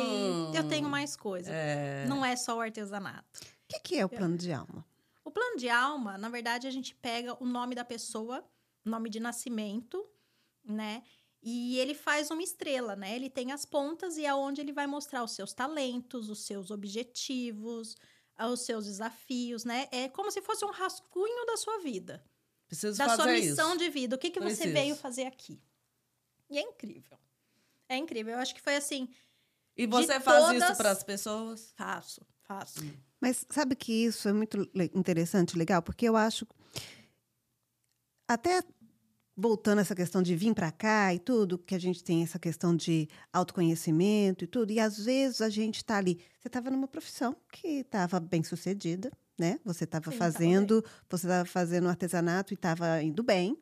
[SPEAKER 1] eu tenho mais coisa. É... Não é só o artesanato.
[SPEAKER 3] O que, que é o plano de alma?
[SPEAKER 1] O plano de alma, na verdade, a gente pega o nome da pessoa nome de nascimento, né? E ele faz uma estrela, né? Ele tem as pontas e é onde ele vai mostrar os seus talentos, os seus objetivos, os seus desafios, né? É como se fosse um rascunho da sua vida.
[SPEAKER 2] Preciso
[SPEAKER 1] da
[SPEAKER 2] fazer
[SPEAKER 1] sua missão
[SPEAKER 2] isso.
[SPEAKER 1] de vida. O que, que você veio fazer aqui? E é incrível. É incrível. Eu acho que foi assim.
[SPEAKER 2] E você faz todas... isso para as pessoas?
[SPEAKER 1] Faço, faço.
[SPEAKER 3] Mas sabe que isso é muito interessante, legal, porque eu acho até voltando a essa questão de vir para cá e tudo, que a gente tem essa questão de autoconhecimento e tudo, e às vezes a gente está ali. Você estava numa profissão que estava bem sucedida, né? Você estava fazendo, você estava fazendo artesanato e estava indo bem,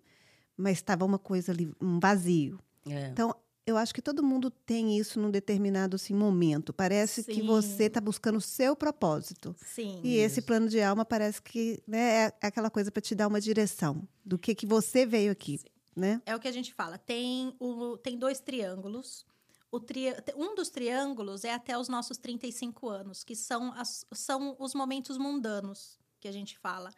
[SPEAKER 3] mas estava uma coisa ali, um vazio. É. Então, eu acho que todo mundo tem isso num determinado assim, momento. Parece Sim. que você está buscando o seu propósito.
[SPEAKER 1] Sim.
[SPEAKER 3] E isso. esse plano de alma parece que né, é aquela coisa para te dar uma direção do que, que você veio aqui. Né?
[SPEAKER 1] É o que a gente fala. Tem, o, tem dois triângulos. O tri, um dos triângulos é até os nossos 35 anos, que são, as, são os momentos mundanos que a gente fala.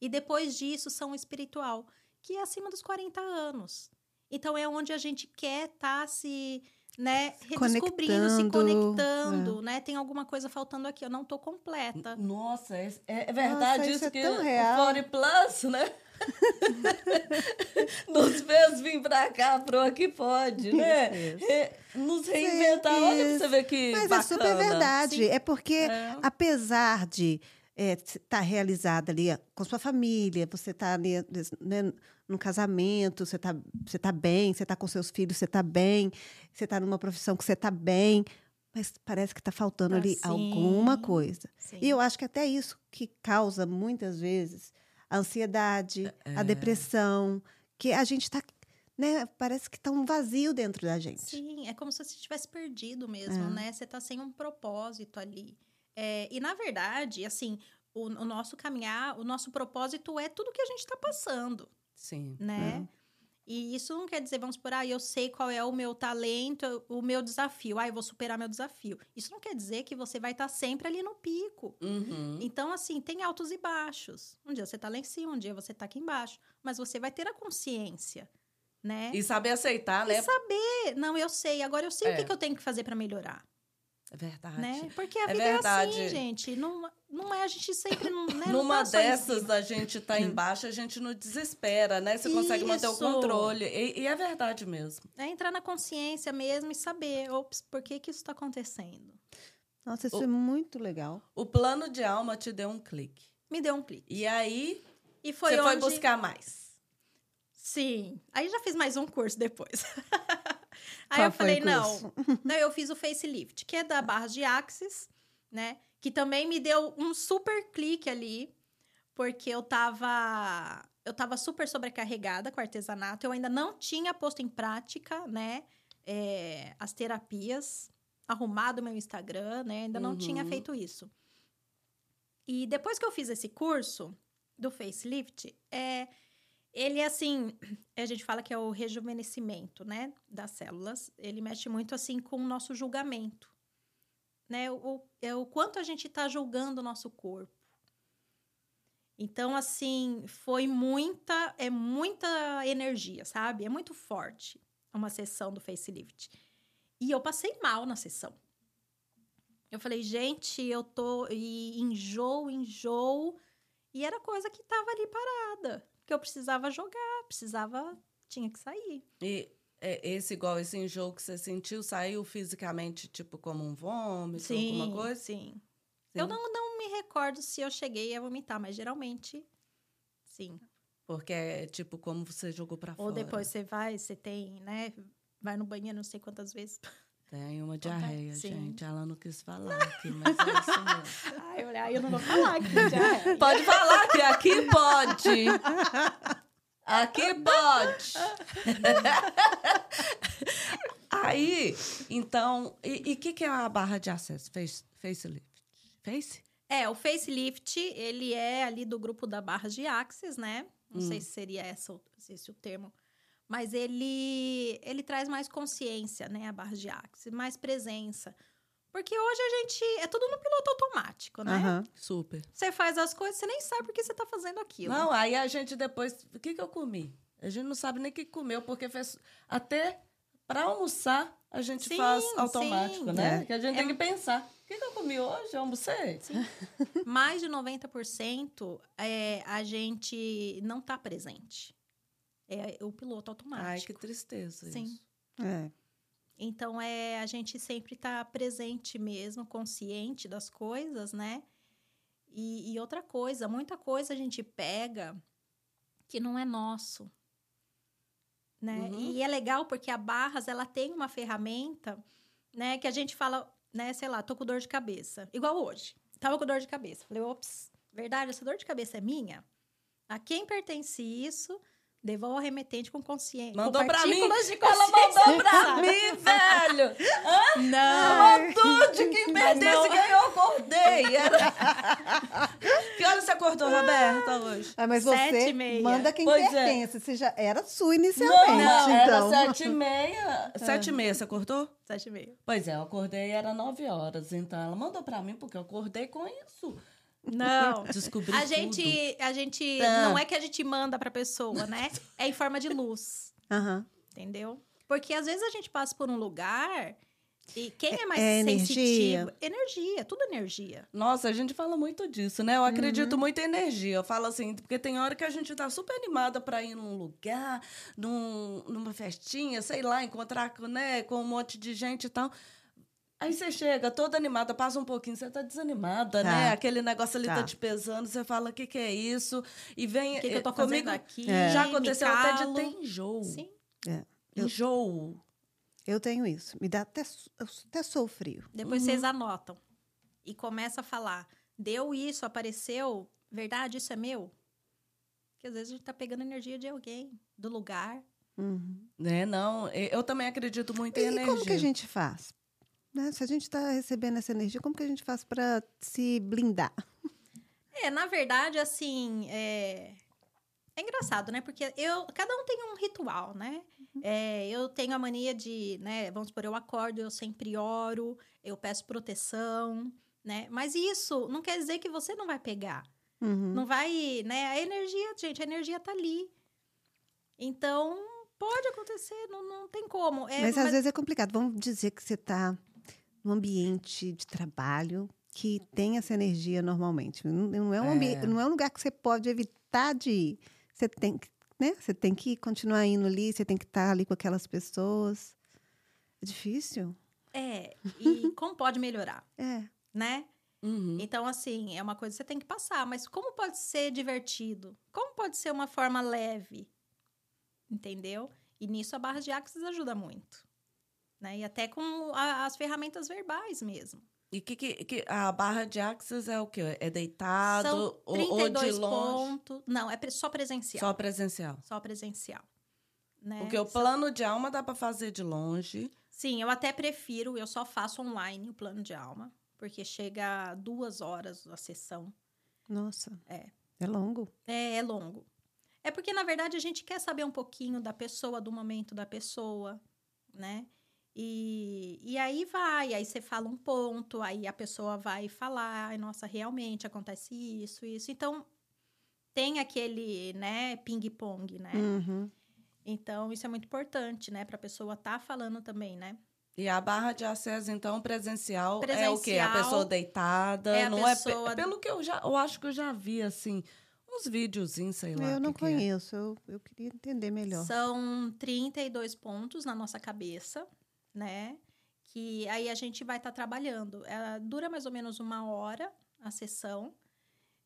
[SPEAKER 1] E depois disso são o espiritual, que é acima dos 40 anos. Então é onde a gente quer estar tá se, né, redescobrindo, se conectando, é. né? Tem alguma coisa faltando aqui, eu não tô completa.
[SPEAKER 2] Nossa, é, é verdade Nossa, isso, isso é que tão real. o Fore Plus, né? Nos fez vir pra cá, pro aqui pode, né? nos reinventar. Sim, Olha pra você ver que. Mas bacana. é super
[SPEAKER 3] verdade. Sim. É porque, é. apesar de estar é, tá realizada ali com sua família, você está ali né, no casamento, você está você tá bem, você está com seus filhos, você está bem, você está numa profissão que você está bem, mas parece que está faltando ah, ali sim. alguma coisa. Sim. E eu acho que até isso que causa muitas vezes a ansiedade, é. a depressão, que a gente está né, parece que está um vazio dentro da gente.
[SPEAKER 1] Sim, é como se você tivesse perdido mesmo, é. né? Você está sem um propósito ali. É, e, na verdade, assim, o, o, nosso caminhar, o nosso propósito é tudo que a gente está passando.
[SPEAKER 2] Sim.
[SPEAKER 1] Né? É. E isso não quer dizer, vamos por ah, eu sei qual é o meu talento, o meu desafio. Ah, eu vou superar meu desafio. Isso não quer dizer que você vai estar sempre ali no pico.
[SPEAKER 2] Uhum.
[SPEAKER 1] Então, assim, tem altos e baixos. Um dia você está lá em cima, um dia você está aqui embaixo. Mas você vai ter a consciência, né?
[SPEAKER 2] E saber aceitar, né?
[SPEAKER 1] E saber. Não, eu sei. Agora eu sei é. o que, que eu tenho que fazer para melhorar.
[SPEAKER 2] É verdade.
[SPEAKER 1] Né? Porque a é vida verdade. é assim, gente. Não, não é a gente sempre. Não, né?
[SPEAKER 2] Numa
[SPEAKER 1] tá
[SPEAKER 2] dessas da gente tá embaixo, a gente não desespera, né? Você Isso. consegue manter o controle. E, e, é verdade mesmo.
[SPEAKER 1] É entrar na consciência mesmo e saber, ops, por que, que isso está acontecendo?
[SPEAKER 3] Nossa, isso o, é muito legal.
[SPEAKER 2] O plano de alma te deu um clique.
[SPEAKER 1] Me deu um clique.
[SPEAKER 2] E aí
[SPEAKER 1] E foi
[SPEAKER 2] Você
[SPEAKER 1] onde...
[SPEAKER 2] foi buscar mais.
[SPEAKER 1] Sim. Aí já fiz mais um curso depois. Aí
[SPEAKER 3] Qual
[SPEAKER 1] eu falei, não. Não, eu fiz o facelift, que é da barra de Axis, né? Que também me deu um super clique ali, porque eu tava eu tava super sobrecarregada com artesanato, eu ainda não tinha posto em prática, né, é, as terapias, arrumado meu Instagram, né, ainda não tinha
[SPEAKER 2] Uhum.
[SPEAKER 1] feito isso. E depois que eu fiz esse curso do facelift, é, ele assim, a gente fala que é o rejuvenescimento, né, das células. Ele mexe muito assim com o nosso julgamento, né, o, é o quanto a gente está julgando o nosso corpo. Então, assim, foi muita, é muita energia, sabe? É muito forte uma sessão do facelift. E eu passei mal na sessão. Eu falei, gente, eu tô e enjoo, enjoo. E era coisa que tava ali parada. Que eu precisava jogar, precisava, tinha que sair.
[SPEAKER 2] E é, esse, igual esse enjoo que você sentiu, saiu fisicamente, tipo, como um vômito, alguma coisa?
[SPEAKER 1] sim. Eu
[SPEAKER 2] Sim.
[SPEAKER 1] não, não me recordo se eu cheguei a vomitar, mas geralmente, sim.
[SPEAKER 2] Porque é tipo como você jogou pra fora.
[SPEAKER 1] Ou depois você vai, você tem, né? Vai no banheiro não sei quantas vezes.
[SPEAKER 2] Tem uma diarreia,
[SPEAKER 1] Sim.
[SPEAKER 2] gente. Ela não quis falar aqui, mas é isso mesmo.
[SPEAKER 1] Ai, olha, aí eu não vou falar aqui já.
[SPEAKER 2] Pode falar que aqui pode. Aqui pode. Aí, então, e o que, que é a barra de acesso? Face, facelift? Face?
[SPEAKER 1] É, o facelift, ele é ali do grupo da barra de Axis, né? Não
[SPEAKER 2] Hum.
[SPEAKER 1] sei se seria essa, o- esse o termo. Mas ele, ele traz mais consciência, né? A barra de Axis, mais presença. Porque hoje a gente... É tudo no piloto automático, né?
[SPEAKER 3] Aham.
[SPEAKER 2] Super.
[SPEAKER 1] Você faz as coisas, você nem sabe por que você tá fazendo aquilo.
[SPEAKER 2] Não, aí a gente depois. O que, que eu comi? A gente não sabe nem o que comeu, porque fez. Até para almoçar a gente
[SPEAKER 1] Sim,
[SPEAKER 2] faz automático,
[SPEAKER 1] sim.
[SPEAKER 2] né?
[SPEAKER 3] É.
[SPEAKER 2] Que a gente tem que pensar. O que, que eu comi hoje? Eu almocei?
[SPEAKER 1] Mais de 90% é, a gente não tá presente. É o piloto automático.
[SPEAKER 2] Ai, que tristeza.
[SPEAKER 1] Sim.
[SPEAKER 2] Isso.
[SPEAKER 3] É.
[SPEAKER 1] Então, é, a gente sempre tá presente mesmo, consciente das coisas, né? E, e outra coisa, muita coisa a gente pega que não é nosso, né?
[SPEAKER 2] Uhum.
[SPEAKER 1] E é legal porque a Barras, ela tem uma ferramenta, né? Que a gente fala, né? Sei lá, tô com dor de cabeça. Igual hoje. Tava com dor de cabeça. Falei, ops, verdade, essa dor de cabeça é minha? A quem pertence isso? Devolva ao remetente com consciência.
[SPEAKER 2] Mandou pra mim.
[SPEAKER 1] partículas de
[SPEAKER 2] Ela mandou pra mim, velho.
[SPEAKER 1] Não!
[SPEAKER 2] Mandou de quem perdesse
[SPEAKER 1] não.
[SPEAKER 2] ganhou, eu acordei. Era... que hora você acordou, Roberta, hoje?
[SPEAKER 3] Ah, mas
[SPEAKER 1] Sete
[SPEAKER 3] você
[SPEAKER 1] e meia.
[SPEAKER 3] manda quem
[SPEAKER 2] Pois é.
[SPEAKER 3] pertence. Você já era sua inicialmente,
[SPEAKER 2] Não, não, era
[SPEAKER 3] então.
[SPEAKER 2] sete e meia. Sete e meia, você acordou?
[SPEAKER 1] Sete e meia.
[SPEAKER 2] Pois é, eu acordei, era nove horas. Então, ela mandou pra mim, porque eu acordei com isso.
[SPEAKER 1] Não.
[SPEAKER 2] Descobri
[SPEAKER 1] A
[SPEAKER 2] tudo.
[SPEAKER 1] gente, a gente
[SPEAKER 2] Tá.
[SPEAKER 1] não é que a gente manda pra pessoa, né? É em forma de luz,
[SPEAKER 3] Aham.
[SPEAKER 1] entendeu? Porque às vezes a gente passa por um lugar e quem é mais
[SPEAKER 3] é
[SPEAKER 1] sensitivo,
[SPEAKER 3] energia.
[SPEAKER 1] energia, tudo energia.
[SPEAKER 2] Nossa, a gente fala muito disso, né? Eu acredito muito em energia. Eu falo assim, porque tem hora que a gente tá super animada pra ir num lugar, num, numa festinha, sei lá, encontrar com, né, com um monte de gente e tal. Aí você chega toda animada, passa um pouquinho, você tá desanimada,
[SPEAKER 3] Tá.
[SPEAKER 2] né? Aquele negócio ali tá.
[SPEAKER 3] Tá.
[SPEAKER 2] te pesando, você fala, o que que é isso? E vem...
[SPEAKER 1] O que, que eu tô
[SPEAKER 2] eh,
[SPEAKER 1] fazendo
[SPEAKER 2] comigo,
[SPEAKER 1] aqui?
[SPEAKER 3] É.
[SPEAKER 2] Já aconteceu até de ter enjoo.
[SPEAKER 1] Sim.
[SPEAKER 3] Eu-
[SPEAKER 2] Enjoo.
[SPEAKER 3] Eu tenho isso. Me dá até, eu até sou frio.
[SPEAKER 1] Depois
[SPEAKER 2] Uhum.
[SPEAKER 1] vocês anotam e começa a falar: deu isso, apareceu, verdade, isso é meu? Porque às vezes a gente tá pegando energia de alguém, do lugar.
[SPEAKER 3] Uhum.
[SPEAKER 2] Né? Não, eu também acredito muito em
[SPEAKER 3] E
[SPEAKER 2] energia.
[SPEAKER 3] como que a gente faz? Né? Se a gente está recebendo essa energia, como que a gente faz para se blindar?
[SPEAKER 1] É, na verdade, assim, é... é engraçado, né? Porque eu, cada um tem um ritual, né? É, eu tenho a mania de, né? Vamos supor, eu acordo, eu sempre oro, eu peço proteção, né? Mas isso não quer dizer que você não vai pegar.
[SPEAKER 3] Uhum.
[SPEAKER 1] Não vai, né? A energia, gente, a energia tá ali. Então, pode acontecer, não, não tem como. É,
[SPEAKER 3] mas às vezes é complicado. Vamos dizer que você está num ambiente de trabalho que tem essa energia normalmente. Não, não é um ambi-
[SPEAKER 2] É.
[SPEAKER 3] não é um lugar que você pode evitar de ir. Você tem que, né? Você tem que continuar indo ali, você tem que estar ali com aquelas pessoas. É difícil?
[SPEAKER 1] É, e como pode melhorar?
[SPEAKER 3] É.
[SPEAKER 1] né?
[SPEAKER 2] Uhum.
[SPEAKER 1] Então, assim, é uma coisa que você tem que passar. Mas como pode ser divertido? Como pode ser uma forma leve? Entendeu? E nisso a barra de Axis ajuda muito. Né? E até com a- as ferramentas verbais mesmo.
[SPEAKER 2] E que, que, que a barra de Axis é o quê? É deitado
[SPEAKER 1] São
[SPEAKER 2] ou, ou
[SPEAKER 1] 32
[SPEAKER 2] de longe?
[SPEAKER 1] pontos. Não, é pre- só presencial.
[SPEAKER 2] Só presencial.
[SPEAKER 1] Só presencial. Né?
[SPEAKER 2] Porque o plano de alma dá para fazer de longe.
[SPEAKER 1] Sim, eu até prefiro, eu só faço online o plano de alma. Porque chega a duas horas a sessão.
[SPEAKER 3] Nossa.
[SPEAKER 1] É.
[SPEAKER 3] É longo.
[SPEAKER 1] É, é longo. É porque, na verdade, a gente quer saber um pouquinho da pessoa, do momento da pessoa, né? E, e aí vai, aí você fala um ponto, aí a pessoa vai falar, ai, nossa, realmente acontece isso, isso. Então, tem aquele, né, ping-pong, né?
[SPEAKER 3] Uhum.
[SPEAKER 1] Então, isso é muito importante, né? Pra pessoa estar falando também, né?
[SPEAKER 2] E a barra de acesso, então, presencial, é o quê? A
[SPEAKER 1] Presencial
[SPEAKER 2] pessoa deitada.
[SPEAKER 1] é a
[SPEAKER 2] não é
[SPEAKER 1] pessoa-
[SPEAKER 2] pe- pelo que eu já. Eu acho que eu já vi, assim, uns videozinhos, sei lá.
[SPEAKER 3] Eu não
[SPEAKER 2] que que é.
[SPEAKER 3] conheço, eu, eu queria entender melhor.
[SPEAKER 1] São 32 pontos na nossa cabeça, né? Que aí a gente vai estar trabalhando. Ela dura mais ou menos uma hora a sessão.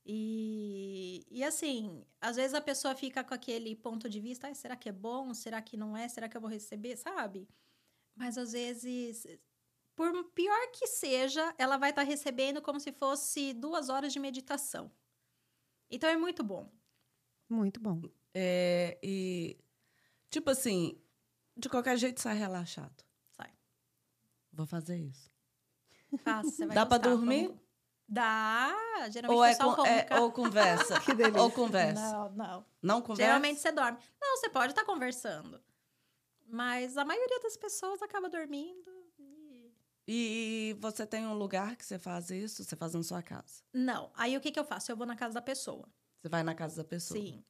[SPEAKER 1] E, e assim, às vezes a pessoa fica com aquele ponto de vista: "Ai, será que é bom? Será que não é? Será que eu vou receber? Sabe? Mas às vezes, por pior que seja, ela vai estar recebendo como se fosse duas horas de meditação. Então é muito bom.
[SPEAKER 3] Muito bom.
[SPEAKER 2] É, e, tipo assim, de qualquer jeito sai relaxado. Vou fazer isso.
[SPEAKER 1] Faça, você vai
[SPEAKER 2] Dá pra
[SPEAKER 1] gostar.
[SPEAKER 2] dormir?
[SPEAKER 1] Vamos- Dá. Geralmente
[SPEAKER 2] Ou, é,
[SPEAKER 1] pessoal
[SPEAKER 2] con- é- ou conversa.
[SPEAKER 3] Que delícia.
[SPEAKER 2] Ou conversa.
[SPEAKER 1] Não, não.
[SPEAKER 2] Não conversa?
[SPEAKER 1] Geralmente você dorme. Não, você pode estar conversando. Mas a maioria das pessoas acaba dormindo. e-
[SPEAKER 2] E você tem um lugar que você faz isso? Você faz na sua casa?
[SPEAKER 1] Não. Aí o que, que eu faço? Eu vou na casa da pessoa.
[SPEAKER 2] Você vai na casa da pessoa?
[SPEAKER 1] Sim.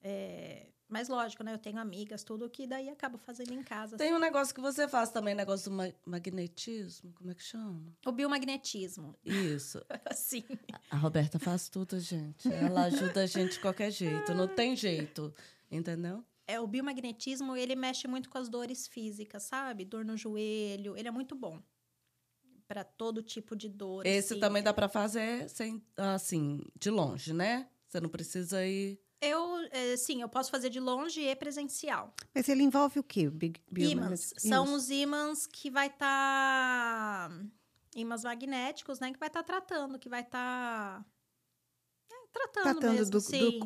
[SPEAKER 1] É, Mas lógico, né? Eu tenho amigas, tudo que daí acabo fazendo em casa.
[SPEAKER 2] Tem um negócio que você faz também, negócio do ma- magnetismo, como é que chama?
[SPEAKER 1] O biomagnetismo.
[SPEAKER 2] Isso.
[SPEAKER 1] Sim.
[SPEAKER 2] A Roberta faz tudo, gente. Ela ajuda a gente de qualquer jeito. Não tem jeito, entendeu?
[SPEAKER 1] É, o biomagnetismo, ele mexe muito com as dores físicas, sabe? Dor no joelho. Ele é muito bom. Para todo tipo de dor.
[SPEAKER 2] Esse
[SPEAKER 1] assim.
[SPEAKER 2] também dá pra fazer sem, assim, de longe, né? Você não precisa ir.
[SPEAKER 1] Eu, é, sim, eu posso fazer de longe e presencial.
[SPEAKER 3] Mas ele envolve o quê? O big
[SPEAKER 1] Ímãs. São os ímãs que vai estar... ímãs magnéticos, né? Que vai estar tratando, que vai estar... tratando,
[SPEAKER 3] Tratando
[SPEAKER 1] mesmo,
[SPEAKER 3] do,
[SPEAKER 1] sim.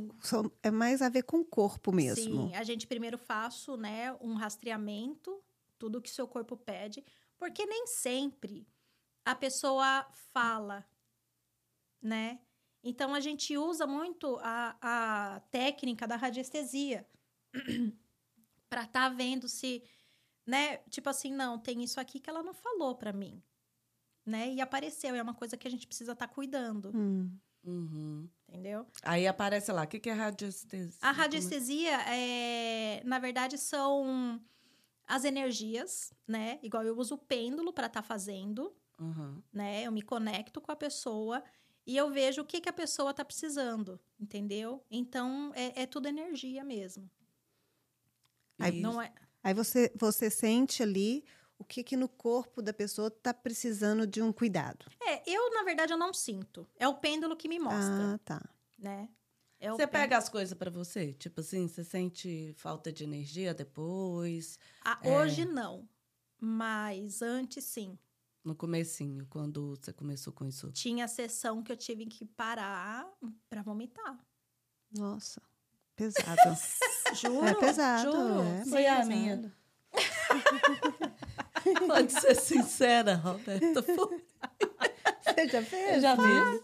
[SPEAKER 3] do- É mais a ver com o corpo mesmo.
[SPEAKER 1] Sim, a gente primeiro faço, né, um rastreamento, tudo que seu corpo pede, porque nem sempre a pessoa fala, né? Então a gente usa muito a, a técnica da radiestesia para estar vendo se, né, tipo assim, não, tem isso aqui que ela não falou para mim, né? E apareceu, é uma coisa que a gente precisa estar cuidando,
[SPEAKER 3] Hum.
[SPEAKER 2] Uhum.
[SPEAKER 1] entendeu?
[SPEAKER 2] Aí aparece lá. O que, que é radiestesia?
[SPEAKER 1] A radiestesia, é, na verdade, são as energias, né? Igual eu uso o pêndulo para estar fazendo,
[SPEAKER 2] Uhum.
[SPEAKER 1] né? Eu me conecto com a pessoa e eu vejo o que, que a pessoa tá precisando, entendeu? Então, é, é tudo energia mesmo.
[SPEAKER 3] Aí
[SPEAKER 1] Não é...
[SPEAKER 3] Aí você, você sente ali o que, que no corpo da pessoa está precisando de um cuidado.
[SPEAKER 1] é, eu, na verdade, eu não sinto. É o pêndulo que me mostra,
[SPEAKER 3] Ah, tá.
[SPEAKER 1] né? É
[SPEAKER 2] Você
[SPEAKER 1] pêndulo.
[SPEAKER 2] pega as coisas pra você? Tipo assim, você sente falta de energia depois?
[SPEAKER 1] Ah,
[SPEAKER 2] é.
[SPEAKER 1] Hoje, não. Mas antes, sim.
[SPEAKER 2] No comecinho, quando você começou com isso?
[SPEAKER 1] Tinha sessão que eu tive que parar para vomitar.
[SPEAKER 3] Nossa, pesado.
[SPEAKER 1] Juro.
[SPEAKER 3] é pesado.
[SPEAKER 1] Juro.
[SPEAKER 3] É
[SPEAKER 2] Foi a
[SPEAKER 3] pesado.
[SPEAKER 2] minha. Pode ser sincera, Roberta.
[SPEAKER 3] Você já fez?
[SPEAKER 2] Eu já fiz.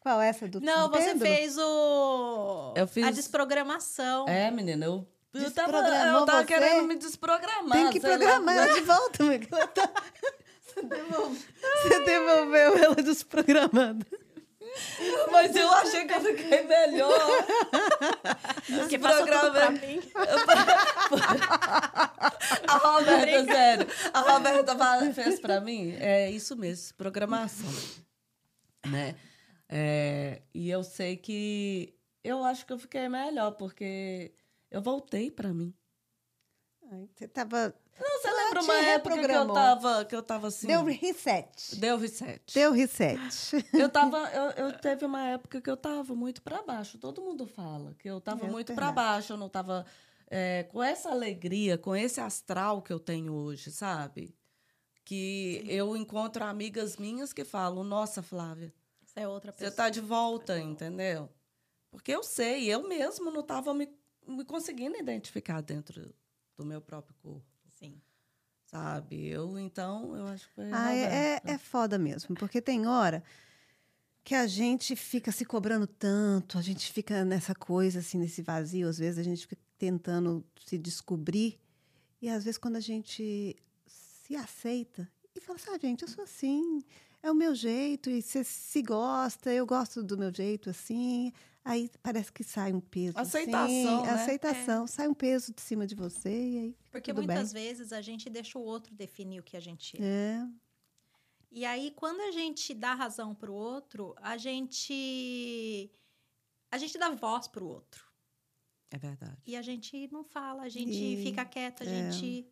[SPEAKER 3] Qual é essa do
[SPEAKER 1] Não,
[SPEAKER 3] do
[SPEAKER 1] você fez o.
[SPEAKER 2] Eu fiz-
[SPEAKER 1] A desprogramação.
[SPEAKER 2] É, menina, eu, eu tava, eu tava querendo me desprogramar.
[SPEAKER 3] Tem que
[SPEAKER 2] lá,
[SPEAKER 3] programar ela de volta. Você devolveu, você devolveu ela desprogramada.
[SPEAKER 2] Mas eu achei que eu fiquei melhor.
[SPEAKER 1] Porque tudo pra mim.
[SPEAKER 2] A Roberta, sério. A Roberta fez pra mim, é isso mesmo, programação. Né? É, e eu sei que eu acho que eu fiquei melhor, porque eu voltei pra mim.
[SPEAKER 3] Você tava.
[SPEAKER 2] Não, você lembra uma época que eu tava, que eu tava assim.
[SPEAKER 3] Deu reset.
[SPEAKER 2] Deu reset.
[SPEAKER 3] Deu reset.
[SPEAKER 2] Eu tava, eu, eu teve uma época que eu tava muito para baixo. Todo mundo fala que eu tava
[SPEAKER 3] É
[SPEAKER 2] muito para baixo, eu não tava é, com essa alegria, com esse astral que eu tenho hoje, sabe? Que eu encontro amigas minhas que falam: "Nossa, Flávia,
[SPEAKER 1] Isso é outra
[SPEAKER 2] você
[SPEAKER 1] pessoa.
[SPEAKER 2] tá de volta", entendeu? Porque eu sei, eu mesmo não tava me, me conseguindo identificar dentro do meu próprio corpo,
[SPEAKER 1] Sim.
[SPEAKER 2] sabe? Eu então, eu acho que foi
[SPEAKER 3] Ah, é,
[SPEAKER 2] Roberta.
[SPEAKER 3] é foda mesmo, porque tem hora que a gente fica se cobrando tanto, a gente fica nessa coisa, assim, nesse vazio, às vezes a gente fica tentando se descobrir, e às vezes quando a gente se aceita e fala assim, ah, gente, eu sou assim, é o meu jeito, e você se gosta, eu gosto do meu jeito, assim, aí parece que sai um peso.
[SPEAKER 2] Aceitação,
[SPEAKER 3] assim,
[SPEAKER 2] né?
[SPEAKER 3] Aceitação, sai um peso de cima de você, e aí
[SPEAKER 1] Porque
[SPEAKER 3] tudo
[SPEAKER 1] muitas
[SPEAKER 3] bem.
[SPEAKER 1] vezes a gente deixa o outro definir o que a gente é.
[SPEAKER 3] É,
[SPEAKER 1] E aí, quando a gente dá razão pro outro, a gente. A gente dá voz pro outro.
[SPEAKER 2] É verdade.
[SPEAKER 1] E a gente não fala, a gente
[SPEAKER 3] E-
[SPEAKER 1] fica quieta, a
[SPEAKER 3] é.
[SPEAKER 1] gente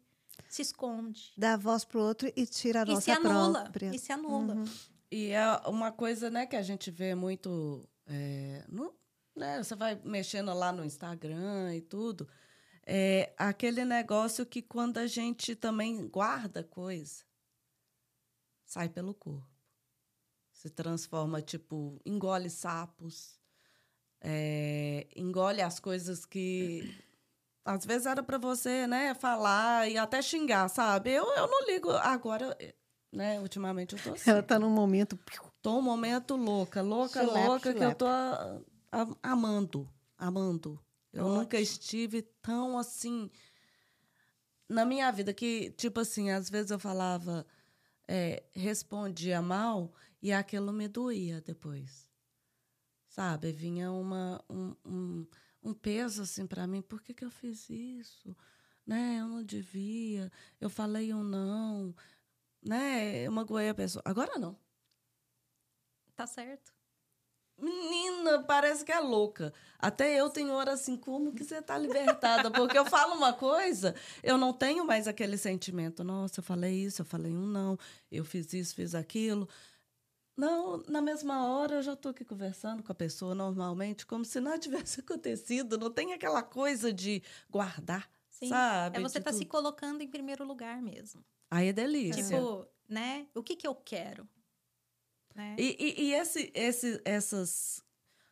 [SPEAKER 1] se esconde.
[SPEAKER 3] dá a voz pro outro e tira a
[SPEAKER 1] E
[SPEAKER 3] nossa
[SPEAKER 1] se anula.
[SPEAKER 3] própria.
[SPEAKER 1] E se anula.
[SPEAKER 3] Uhum.
[SPEAKER 2] E é uma coisa, né, que a gente vê muito. É, no, né, você vai mexendo lá no Instagram e tudo. É aquele negócio que quando a gente também guarda coisa, sai pelo corpo. Se transforma, tipo, engole sapos, é, engole as coisas que às vezes era para você, né, falar e até xingar, sabe? Eu, eu não ligo. Agora, né, ultimamente eu tô assim.
[SPEAKER 3] Ela tá num momento.
[SPEAKER 2] Tô um momento louca, louca,
[SPEAKER 3] Chulep,
[SPEAKER 2] louca, que eu tô a- a- amando, amando. Eu
[SPEAKER 1] Ótimo.
[SPEAKER 2] nunca estive tão assim na minha vida que, tipo assim, às vezes eu falava, é, respondia mal e aquilo me doía depois. Sabe? Vinha uma, um, um, um peso assim para mim. Por que, que eu fiz isso? Né? Eu não devia. Eu falei um não. Né? Eu magoei a pessoa. Agora não.
[SPEAKER 1] Tá certo.
[SPEAKER 2] Menina, parece que é louca. Até eu tenho hora assim, como que você tá libertada? Porque eu falo uma coisa, eu não tenho mais aquele sentimento. Nossa, eu falei isso, eu falei um não, eu fiz isso, fiz aquilo. Não, na mesma hora eu já tô aqui conversando com a pessoa normalmente, como se nada tivesse acontecido. Não tem aquela coisa de guardar,
[SPEAKER 1] Sim.
[SPEAKER 2] sabe?
[SPEAKER 1] É você tá se
[SPEAKER 2] tudo.
[SPEAKER 1] colocando em primeiro lugar mesmo.
[SPEAKER 2] Aí é delícia.
[SPEAKER 1] Tipo, né? O que que eu quero? Né?
[SPEAKER 2] E, e, e esse, esse, essas.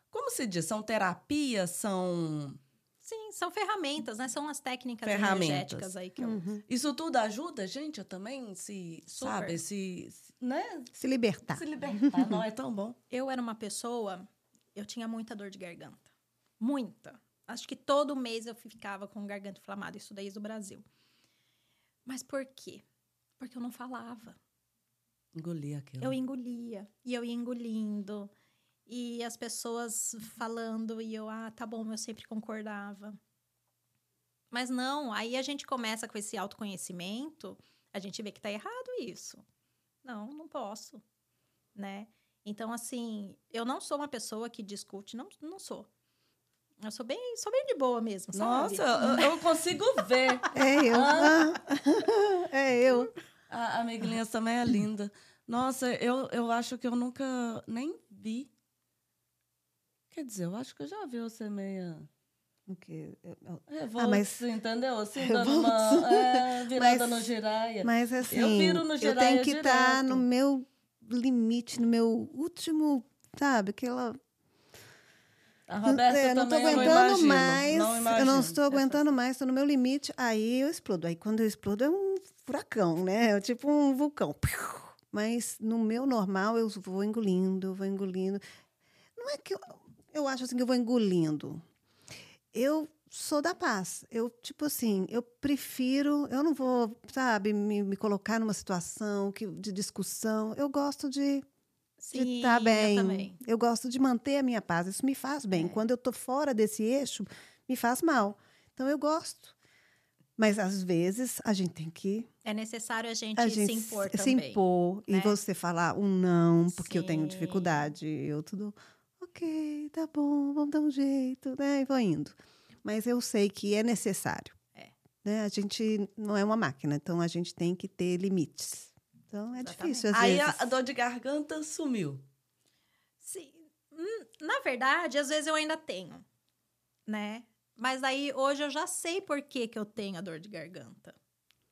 [SPEAKER 2] Como se diz? São terapias? São.
[SPEAKER 1] Sim, são ferramentas, né? São as técnicas
[SPEAKER 2] Ferramentas.
[SPEAKER 1] energéticas aí que eu...
[SPEAKER 3] Uhum.
[SPEAKER 2] Isso tudo ajuda a gente a também se,
[SPEAKER 1] Super.
[SPEAKER 2] sabe, se, se- né?
[SPEAKER 3] Se libertar.
[SPEAKER 2] Se libertar. Não é tão bom.
[SPEAKER 1] Eu era uma pessoa, eu tinha muita dor de garganta. Muita. Acho que todo mês eu ficava com garganta inflamada, isso daí do Brasil. Mas por quê? Porque eu não falava.
[SPEAKER 2] Engoli aquilo.
[SPEAKER 1] Eu engolia. E eu ia engolindo. E as pessoas falando, e eu, ah, tá bom, eu sempre concordava. Mas não, aí a gente começa com esse autoconhecimento, a gente vê que tá errado isso. Não, não posso, né? Então, assim, eu não sou uma pessoa que discute, não, não sou. Eu sou bem, sou bem de boa mesmo, sabe?
[SPEAKER 2] Nossa, eu, eu consigo ver.
[SPEAKER 3] É eu.
[SPEAKER 2] Ah.
[SPEAKER 3] é eu.
[SPEAKER 2] A, a Miguelinha também é linda. Nossa, eu, eu acho que eu nunca nem vi. Quer dizer, eu acho que eu já vi você meia
[SPEAKER 3] O quê? Eu- eu-
[SPEAKER 2] revolta,
[SPEAKER 3] mas-
[SPEAKER 2] entendeu? Assim, dando uma... É, virada
[SPEAKER 3] Mas-
[SPEAKER 2] no giraia.
[SPEAKER 3] Mas assim,
[SPEAKER 2] Eu viro no
[SPEAKER 3] eu
[SPEAKER 2] Jiraya
[SPEAKER 3] tenho que estar
[SPEAKER 2] direto.
[SPEAKER 3] no meu limite, no meu último, sabe? Aquela.
[SPEAKER 2] A Roberta
[SPEAKER 3] É, não
[SPEAKER 2] também eu não
[SPEAKER 3] aguentando
[SPEAKER 2] imagino.
[SPEAKER 3] mais.
[SPEAKER 2] Não
[SPEAKER 3] eu não estou aguentando mais, estou no meu limite. Aí eu explodo. Aí quando eu explodo é um furacão, né? É tipo um vulcão. Mas no meu normal eu vou engolindo, vou engolindo. Não é que eu, eu acho assim que eu vou engolindo. Eu sou da paz. Eu, tipo assim, eu prefiro, eu não vou, sabe, me, me colocar numa situação que, de discussão. Eu gosto de estar
[SPEAKER 1] eu
[SPEAKER 3] bem.
[SPEAKER 1] também.
[SPEAKER 3] Eu gosto de manter a minha paz. Isso me faz bem.
[SPEAKER 1] É.
[SPEAKER 3] Quando eu tô fora desse eixo, me faz mal. Então eu gosto. Mas às vezes a gente tem que
[SPEAKER 1] É necessário a gente,
[SPEAKER 3] a gente
[SPEAKER 1] se impor
[SPEAKER 3] se
[SPEAKER 1] também.
[SPEAKER 3] impor e
[SPEAKER 1] né?
[SPEAKER 3] você falar um não, porque eu tenho
[SPEAKER 1] Sim.
[SPEAKER 3] dificuldade. Eu tudo, ok, tá bom, vamos dar um jeito, né? E vou indo. Mas eu sei que é necessário.
[SPEAKER 1] É.
[SPEAKER 3] né? A gente não é uma máquina, então a gente tem que ter limites. Então é
[SPEAKER 1] Exatamente.
[SPEAKER 3] difícil às
[SPEAKER 2] Aí
[SPEAKER 3] vezes.
[SPEAKER 2] a, a dor de garganta sumiu.
[SPEAKER 1] Sim. Hum, Na verdade, às vezes eu ainda tenho, né? Mas aí hoje eu já sei por que, que eu tenho a dor de garganta.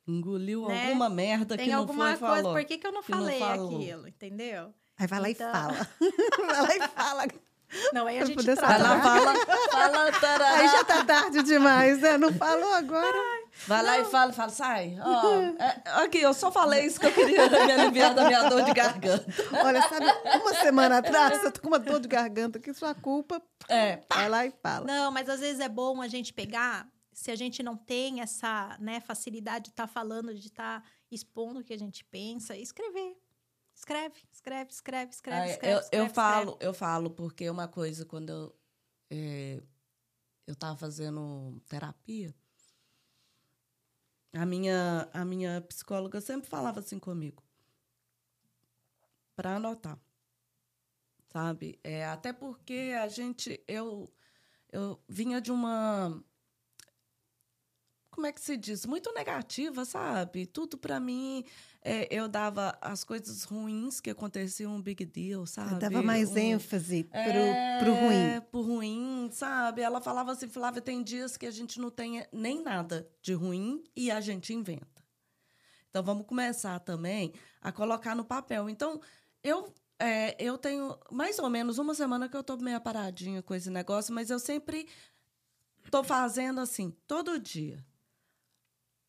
[SPEAKER 2] Engoliu
[SPEAKER 1] Né?
[SPEAKER 2] alguma merda
[SPEAKER 1] Tem
[SPEAKER 2] que não
[SPEAKER 1] alguma
[SPEAKER 2] foi
[SPEAKER 1] coisa,
[SPEAKER 2] falou.
[SPEAKER 1] por que, que eu não
[SPEAKER 2] que não
[SPEAKER 1] falei
[SPEAKER 2] falou.
[SPEAKER 1] aquilo, entendeu?
[SPEAKER 3] Aí vai lá
[SPEAKER 1] Então-
[SPEAKER 3] e fala. vai lá e fala.
[SPEAKER 1] Não, aí a gente trata.
[SPEAKER 2] Vai lá, fala, fala, tarará.
[SPEAKER 3] Aí já tá tarde demais, né? Não falou agora.
[SPEAKER 2] Vai lá e fala, fala, sai. Ó, é, aqui, eu só falei isso que eu queria me aliviar da minha dor de garganta.
[SPEAKER 3] Olha, sabe, uma semana atrás, eu tô com uma dor de garganta, que sua culpa.
[SPEAKER 2] É,
[SPEAKER 3] Vai lá e fala.
[SPEAKER 1] Não, mas às vezes é bom a gente pegar, se a gente não tem essa né, facilidade de estar falando, de estar expondo o que a gente pensa, escrever. Escreve, escreve, escreve, escreve, escreve.
[SPEAKER 2] eu,
[SPEAKER 1] escreve,
[SPEAKER 2] eu falo, eu falo, porque uma coisa, quando eu, é, eu tava fazendo terapia, a minha, a minha psicóloga sempre falava assim comigo, para anotar, sabe? É, até porque a gente, eu, eu vinha de uma, como é que se diz? Muito negativa, sabe? Tudo para mim, é, eu dava as coisas ruins que aconteciam um big deal, sabe?
[SPEAKER 3] Eu dava mais
[SPEAKER 2] Um-
[SPEAKER 3] ênfase pro,
[SPEAKER 2] é,
[SPEAKER 3] pro ruim.
[SPEAKER 2] Pro ruim, sabe? Ela falava assim, Flávia, tem dias que a gente não tem nem nada de ruim e a gente inventa. Então, vamos começar também a colocar no papel. Então, eu, é, eu tenho mais ou menos uma semana que eu tô meio paradinha com esse negócio, mas eu sempre tô fazendo assim, todo dia.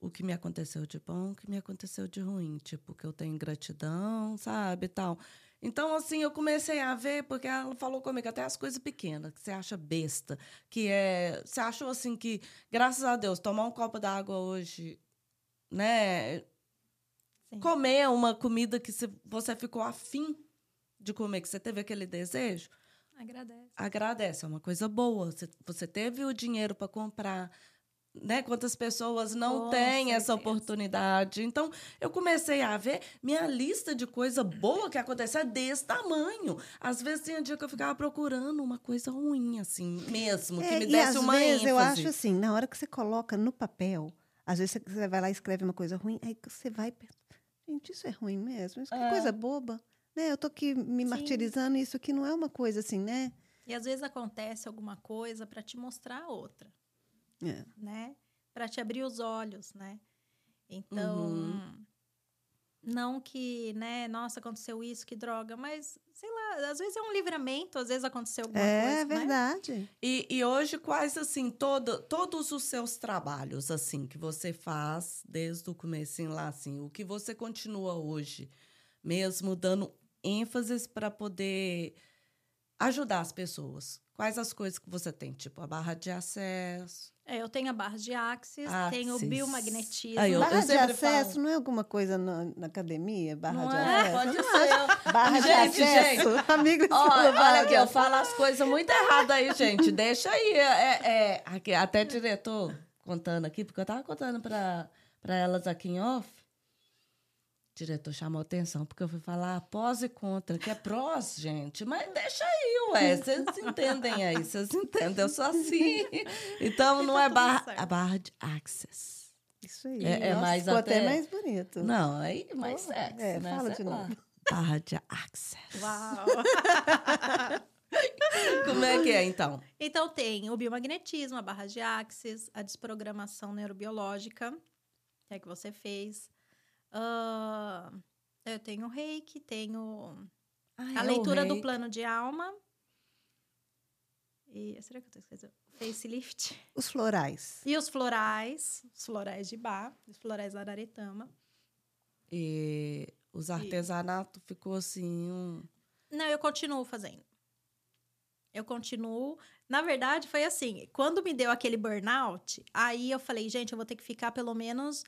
[SPEAKER 2] O que me aconteceu de bom, o que me aconteceu de ruim. Tipo, que eu tenho gratidão, sabe, tal. Então, assim, eu comecei a ver, porque ela falou comigo, até as coisas pequenas, que você acha besta, que é... Você achou, assim, que, graças a Deus, tomar um copo d'água hoje, né?
[SPEAKER 1] Sim.
[SPEAKER 2] Comer uma comida que você ficou afim de comer, que você teve aquele desejo,
[SPEAKER 1] Agradece.
[SPEAKER 2] agradece, é uma coisa boa. Você, você teve o dinheiro para comprar, né? Quantas pessoas não
[SPEAKER 1] Com
[SPEAKER 2] têm essa oportunidade? Então, eu comecei a ver minha lista de coisa boa que aconteceu é desse tamanho. Às vezes tinha dia que eu ficava procurando uma coisa ruim, assim, mesmo, que
[SPEAKER 3] É,
[SPEAKER 2] me
[SPEAKER 3] e
[SPEAKER 2] desse
[SPEAKER 3] às
[SPEAKER 2] uma
[SPEAKER 3] vezes
[SPEAKER 2] ênfase.
[SPEAKER 3] eu acho assim, na hora que você coloca no papel, às vezes você- vai lá e escreve uma coisa ruim, aí você vai e gente, isso é ruim mesmo? Isso que
[SPEAKER 2] É.
[SPEAKER 3] coisa boba. Né? Eu tô aqui me
[SPEAKER 1] Sim.
[SPEAKER 3] martirizando, isso aqui não é uma coisa assim, né?
[SPEAKER 1] E às vezes acontece alguma coisa para te mostrar outra,
[SPEAKER 3] É.
[SPEAKER 1] né? Para te abrir os olhos, né? Então,
[SPEAKER 2] Uhum.
[SPEAKER 1] não que, né, nossa, aconteceu isso, que droga, mas sei lá, às vezes é um livramento, às vezes aconteceu alguma
[SPEAKER 3] É
[SPEAKER 1] coisa, né?
[SPEAKER 3] verdade.
[SPEAKER 2] E, e hoje, quais, assim, todo, todos os seus trabalhos, assim, que você faz desde o comecinho lá, assim, o que você continua hoje, mesmo dando ênfases para poder ajudar as pessoas? Quais as coisas que você tem? Tipo, a barra de acesso.
[SPEAKER 1] É, eu tenho a barra de axis, tenho o
[SPEAKER 2] Axis.
[SPEAKER 1] biomagnetismo.
[SPEAKER 2] Aí, eu-
[SPEAKER 3] barra de
[SPEAKER 2] sempre
[SPEAKER 3] acesso
[SPEAKER 2] falo.
[SPEAKER 3] não é alguma coisa na, na academia? Barra
[SPEAKER 2] Não
[SPEAKER 3] de
[SPEAKER 2] é?
[SPEAKER 3] acesso?
[SPEAKER 2] Pode ser.
[SPEAKER 3] Barra de
[SPEAKER 2] Gente,
[SPEAKER 3] acesso. Amigo
[SPEAKER 2] Ó,
[SPEAKER 3] falou
[SPEAKER 2] olha
[SPEAKER 3] barra
[SPEAKER 2] aqui,
[SPEAKER 3] de
[SPEAKER 2] eu
[SPEAKER 3] acesso.
[SPEAKER 2] falo as coisas muito erradas aí, gente. Deixa aí. É, é, aqui, até diretor contando aqui, porque eu tava contando para elas aqui em off. Diretor chamou atenção, porque eu fui falar pós e contra, que é prós, gente. Mas deixa aí, ué. Vocês entendem aí, vocês entendem. Eu sou assim. Então, não
[SPEAKER 1] tá
[SPEAKER 2] é barra, a barra de access.
[SPEAKER 3] Isso aí.
[SPEAKER 2] É- é
[SPEAKER 3] Nossa,
[SPEAKER 2] mais
[SPEAKER 3] ficou
[SPEAKER 2] até-
[SPEAKER 3] até mais bonito.
[SPEAKER 2] Não, aí mais
[SPEAKER 3] Pô,
[SPEAKER 2] sexy,
[SPEAKER 3] é,
[SPEAKER 2] né?
[SPEAKER 3] fala
[SPEAKER 2] Sei
[SPEAKER 3] de
[SPEAKER 2] lá.
[SPEAKER 3] novo.
[SPEAKER 2] Barra de access.
[SPEAKER 1] Uau!
[SPEAKER 2] Como é que é, então?
[SPEAKER 1] Então tem o biomagnetismo, a barra de axis, a desprogramação neurobiológica, que é que você fez. Ah, eu tenho o reiki, tenho
[SPEAKER 2] Ah,
[SPEAKER 1] a
[SPEAKER 2] é
[SPEAKER 1] leitura do plano de alma. E será que eu tô esquecendo? Facelift.
[SPEAKER 3] Os florais.
[SPEAKER 1] E os florais, os florais de bar, os florais da Araretama.
[SPEAKER 2] E os artesanatos ficou assim, um...
[SPEAKER 1] Não, eu continuo fazendo. Eu continuo. Na verdade, foi assim: quando me deu aquele burnout, aí eu falei, gente, eu vou ter que ficar pelo menos,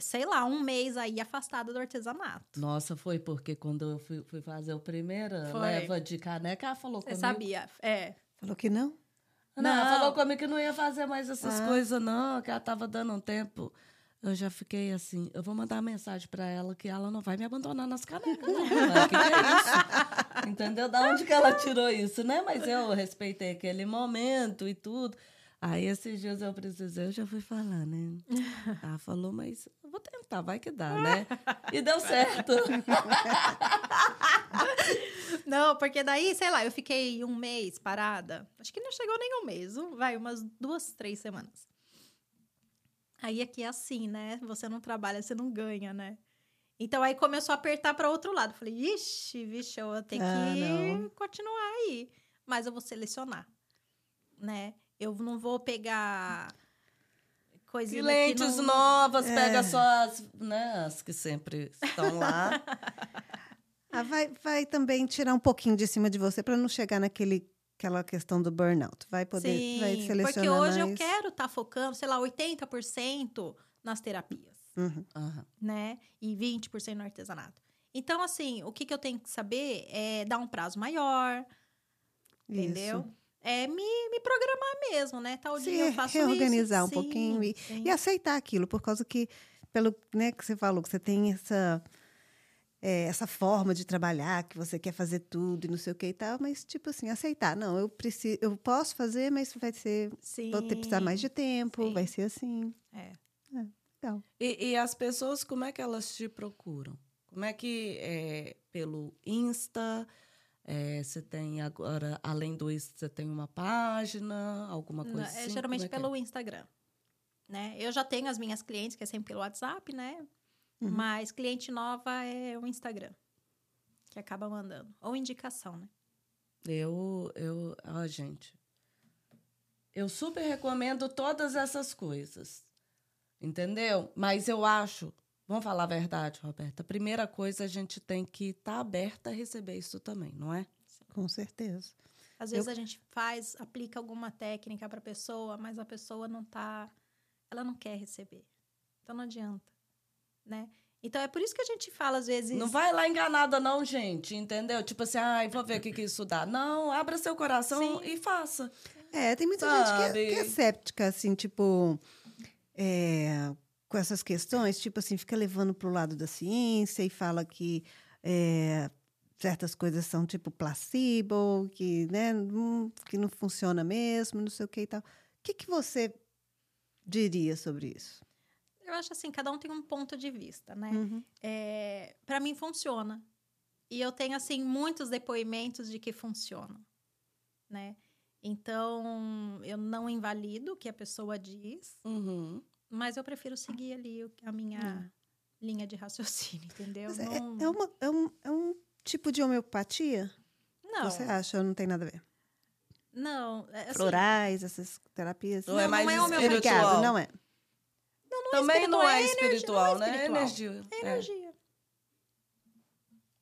[SPEAKER 1] sei lá, um mês aí afastada do artesanato.
[SPEAKER 2] Nossa, foi porque quando eu fui, fui fazer a primeira
[SPEAKER 1] Foi.
[SPEAKER 2] leva de caneca, ela falou
[SPEAKER 1] Você
[SPEAKER 2] comigo...
[SPEAKER 1] sabia? É.
[SPEAKER 3] Falou que não?
[SPEAKER 2] Não, ela
[SPEAKER 1] Não.
[SPEAKER 2] falou comigo que não ia fazer mais essas
[SPEAKER 3] Ah.
[SPEAKER 2] coisas, não, que ela tava dando um tempo. Eu já fiquei assim, eu vou mandar mensagem pra ela que ela não vai me abandonar nas canecas, não. O que, que é isso? Entendeu? Da onde que ela tirou isso, né? Mas eu respeitei aquele momento e tudo. Aí esses dias eu precisei, eu já fui falar, né? Ela falou, mas vou tentar, vai que dá, né? E deu certo.
[SPEAKER 1] Não, porque daí, sei lá, eu fiquei um mês parada. Acho que não chegou nem um mês, vai, umas duas, três semanas. Aí aqui é assim, né? Você não trabalha, você não ganha, né? Então aí começou a apertar para outro lado. Falei, ixi, vixe, eu tenho ah, que não. continuar aí. Mas eu vou selecionar, né? Eu não vou pegar coisinha
[SPEAKER 2] Clientes
[SPEAKER 1] não...
[SPEAKER 2] novas, é. pega só as, né, as que sempre estão lá.
[SPEAKER 3] ah, vai, vai também tirar um pouquinho de cima de você para não chegar naquele aquela questão do burnout. Vai poder
[SPEAKER 1] Sim,
[SPEAKER 3] vai selecionar
[SPEAKER 1] porque hoje
[SPEAKER 3] mais.
[SPEAKER 1] eu quero estar tá focando, sei lá, 80% nas terapias,
[SPEAKER 3] uhum.
[SPEAKER 1] né? E 20% no artesanato. Então, assim, o que, que eu tenho que saber é dar um prazo maior, Isso. entendeu? É me, me programar mesmo, né? Tal
[SPEAKER 3] Se
[SPEAKER 1] dia eu faço
[SPEAKER 3] reorganizar
[SPEAKER 1] isso.
[SPEAKER 3] um sim, pouquinho e, e, aceitar aquilo, por causa que, pelo né, que você falou, que você tem essa, é, essa forma de trabalhar, que você quer fazer tudo e não sei o que e tal, mas, tipo assim, aceitar. Não, eu preciso, eu posso fazer, mas vai ser. Sim, vou ter precisar mais de tempo, sim. vai ser assim.
[SPEAKER 1] É.
[SPEAKER 3] é legal.
[SPEAKER 2] E, e, as pessoas, como é que elas te procuram? Como é que é pelo Insta? É, você tem agora, além do isso, você tem uma página, alguma coisa Não,
[SPEAKER 1] é,
[SPEAKER 2] assim?
[SPEAKER 1] Geralmente
[SPEAKER 2] é
[SPEAKER 1] pelo é? Instagram. Né? Eu já tenho as minhas clientes, que é sempre pelo WhatsApp, né? Uhum. Mas cliente nova é o Instagram, que acaba mandando. Ou indicação, né?
[SPEAKER 2] Eu, eu, ó, gente, eu super recomendo todas essas coisas, entendeu? Mas eu acho Vamos falar a verdade, Roberta. A primeira coisa, a gente tem que estar tá aberta a receber isso também, não é?
[SPEAKER 3] Com certeza.
[SPEAKER 1] Às vezes Eu... a gente faz, aplica alguma técnica para a pessoa, mas a pessoa não tá, ela não quer receber. Então não adianta, né? Então é por isso que a gente fala às vezes.
[SPEAKER 2] Não vai lá enganada, não, gente, entendeu? Tipo assim, ai, vou ver o que, que isso dá. Não, abra seu coração Sim. e faça.
[SPEAKER 3] É, tem muita Sabe? gente que é, que é séptica, assim, tipo. É, com essas questões, tipo assim, fica levando para o lado da ciência e fala que é, certas coisas são tipo placebo, que, né, hum, que não funciona mesmo, não sei o que e tal. O que, que você diria sobre isso?
[SPEAKER 1] Eu acho assim, cada um tem um ponto de vista, né?
[SPEAKER 3] Uhum.
[SPEAKER 1] É, para mim funciona. E eu tenho assim muitos depoimentos de que funciona, né? Então, eu não invalido o que a pessoa diz,
[SPEAKER 2] uhum.
[SPEAKER 1] Mas eu prefiro seguir ali a minha hum. linha de raciocínio, entendeu?
[SPEAKER 3] É, não... é, uma, é, um, é um tipo de homeopatia?
[SPEAKER 1] Não.
[SPEAKER 3] Você acha não tem nada a ver?
[SPEAKER 1] Não. É, assim,
[SPEAKER 3] Florais, essas terapias?
[SPEAKER 2] Não, não é mais
[SPEAKER 1] não
[SPEAKER 2] é espiritual.
[SPEAKER 3] Não é.
[SPEAKER 1] Não, não
[SPEAKER 2] Também
[SPEAKER 1] é
[SPEAKER 2] não é
[SPEAKER 1] espiritual,
[SPEAKER 2] né? É
[SPEAKER 1] energia. É energia.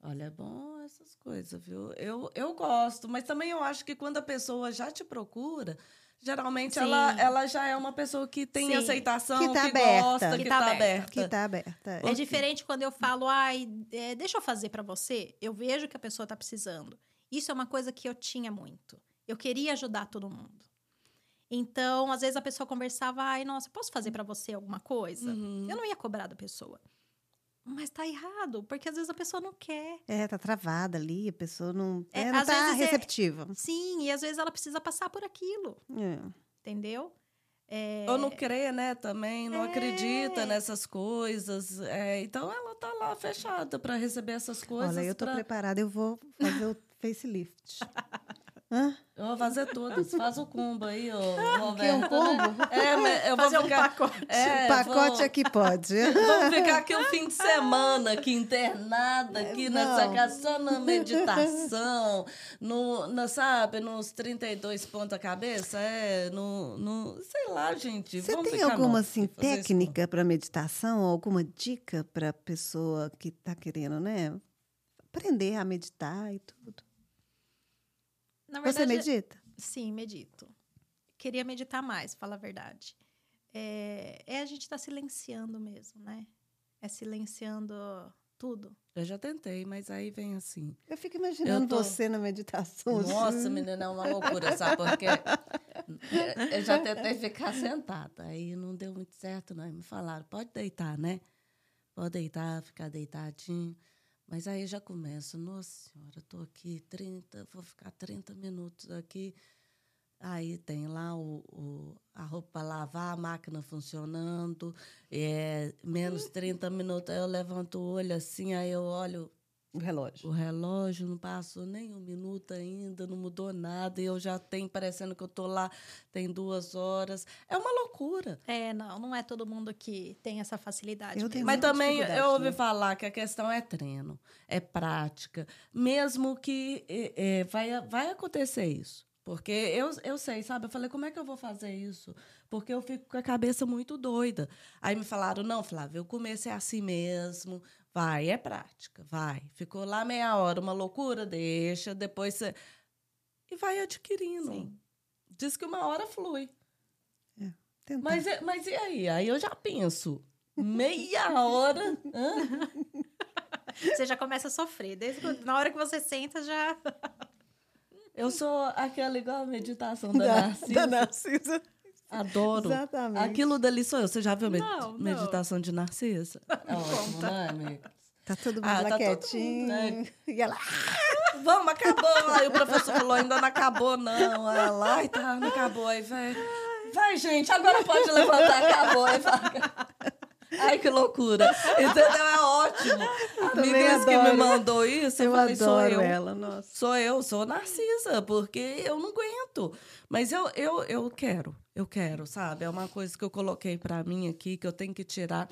[SPEAKER 2] Olha, é bom essas coisas, viu? Eu, eu gosto, mas também eu acho que quando a pessoa já te procura, Geralmente ela, ela já é uma pessoa que tem Sim. aceitação, que, tá que aberta. gosta, que, que tá, tá aberta.
[SPEAKER 3] Que tá aberta.
[SPEAKER 1] É, é diferente quando eu falo, ai, é, deixa eu fazer para você. Eu vejo que a pessoa tá precisando. Isso é uma coisa que eu tinha muito. Eu queria ajudar todo mundo. Então, às vezes a pessoa conversava, ai, nossa, posso fazer para você alguma coisa?
[SPEAKER 2] Uhum.
[SPEAKER 1] Eu não ia cobrar da pessoa. Mas tá errado, porque às vezes a pessoa não quer.
[SPEAKER 3] É, tá travada ali, a pessoa não, é, é não tá é receptiva.
[SPEAKER 1] É, sim, e às vezes ela precisa passar por aquilo.
[SPEAKER 3] É.
[SPEAKER 1] Entendeu? É...
[SPEAKER 2] Ou não crê, né, também, não acredita nessas coisas. então ela tá lá fechada para receber essas coisas.
[SPEAKER 3] Olha, eu tô
[SPEAKER 2] pra...
[SPEAKER 3] preparada, eu vou fazer o facelift.
[SPEAKER 2] Hã? Eu vou fazer todas. Faz o combo aí, ô, Roberto.
[SPEAKER 3] Que um combo?
[SPEAKER 2] É, eu
[SPEAKER 1] fazer
[SPEAKER 2] vou ficar...
[SPEAKER 1] um pacote.
[SPEAKER 3] É, pacote vou... aqui pode.
[SPEAKER 2] Vamos ficar aqui o fim de semana, aqui internada, aqui Não. nessa casa, só na meditação, no, no, sabe, nos 32 pontos a cabeça, é, no, no sei lá, gente.
[SPEAKER 3] Você tem alguma, assim, técnica para meditação, alguma dica para pessoa que está querendo, né, aprender a meditar e tudo?
[SPEAKER 1] Na verdade,
[SPEAKER 3] Você medita?
[SPEAKER 1] Sim, medito. Queria meditar mais, fala a verdade. É, é a gente estar tá silenciando mesmo, né? É silenciando tudo.
[SPEAKER 2] Eu já tentei, mas aí vem assim.
[SPEAKER 3] Eu fico imaginando eu tô... você na meditação.
[SPEAKER 2] Nossa, assim. menina, é uma loucura, sabe? Porque eu já tentei ficar sentada. Aí não deu muito certo, não. E me falaram, pode deitar, né? Pode deitar, ficar deitadinho. Mas aí já começo, nossa senhora, estou aqui 30, vou ficar 30 minutos aqui. Aí tem lá o, o a roupa para lavar, a máquina funcionando, é, menos 30 minutos, aí eu levanto o olho assim, aí eu olho
[SPEAKER 3] o relógio.
[SPEAKER 2] O relógio não passou nem um minuto ainda, não mudou nada, e eu já tenho, parecendo que eu tô lá, tem duas horas. É uma loucura.
[SPEAKER 1] É, não, não é todo mundo que tem essa facilidade.
[SPEAKER 2] Eu tenho Mas também eu ouvi né? falar que a questão é treino, é prática. Mesmo que é, é, vai, vai acontecer isso. Porque eu, eu sei, sabe? Eu falei, como é que eu vou fazer isso? Porque eu fico com a cabeça muito doida. Aí me falaram, não, Flávia, o começo é assim mesmo, vai, é prática, vai. Ficou lá meia hora, uma loucura, deixa, depois você. E vai adquirindo. Sim. Diz que uma hora flui. É, mas, mas e aí? Aí eu já penso, meia hora.
[SPEAKER 1] você já começa a sofrer. Desde na hora que você senta, já.
[SPEAKER 2] Eu sou aquela igual a meditação da, da Narcisa. Da Narcisa. Adoro. Exatamente. Aquilo dali sou eu. Você já viu não, meditação não. de Narcisa? É ótimo, né, amiga?
[SPEAKER 3] Tá todo mundo ah, lá tá quietinho. Mundo, né? E ela...
[SPEAKER 2] Vamos, acabou. Aí o professor falou, ainda não acabou, não. Ela, ai, tá, não acabou. Aí, vai, vai, gente, agora pode levantar, acabou. Aí, vai. Ai, que loucura. Entendeu? É ótimo. Amiga que me mandou isso, eu, eu falei, sou eu. ela, nossa. Sou eu, sou Narcisa, porque eu não aguento. Mas eu, eu, eu quero, eu quero, sabe? É uma coisa que eu coloquei para mim aqui, que eu tenho que tirar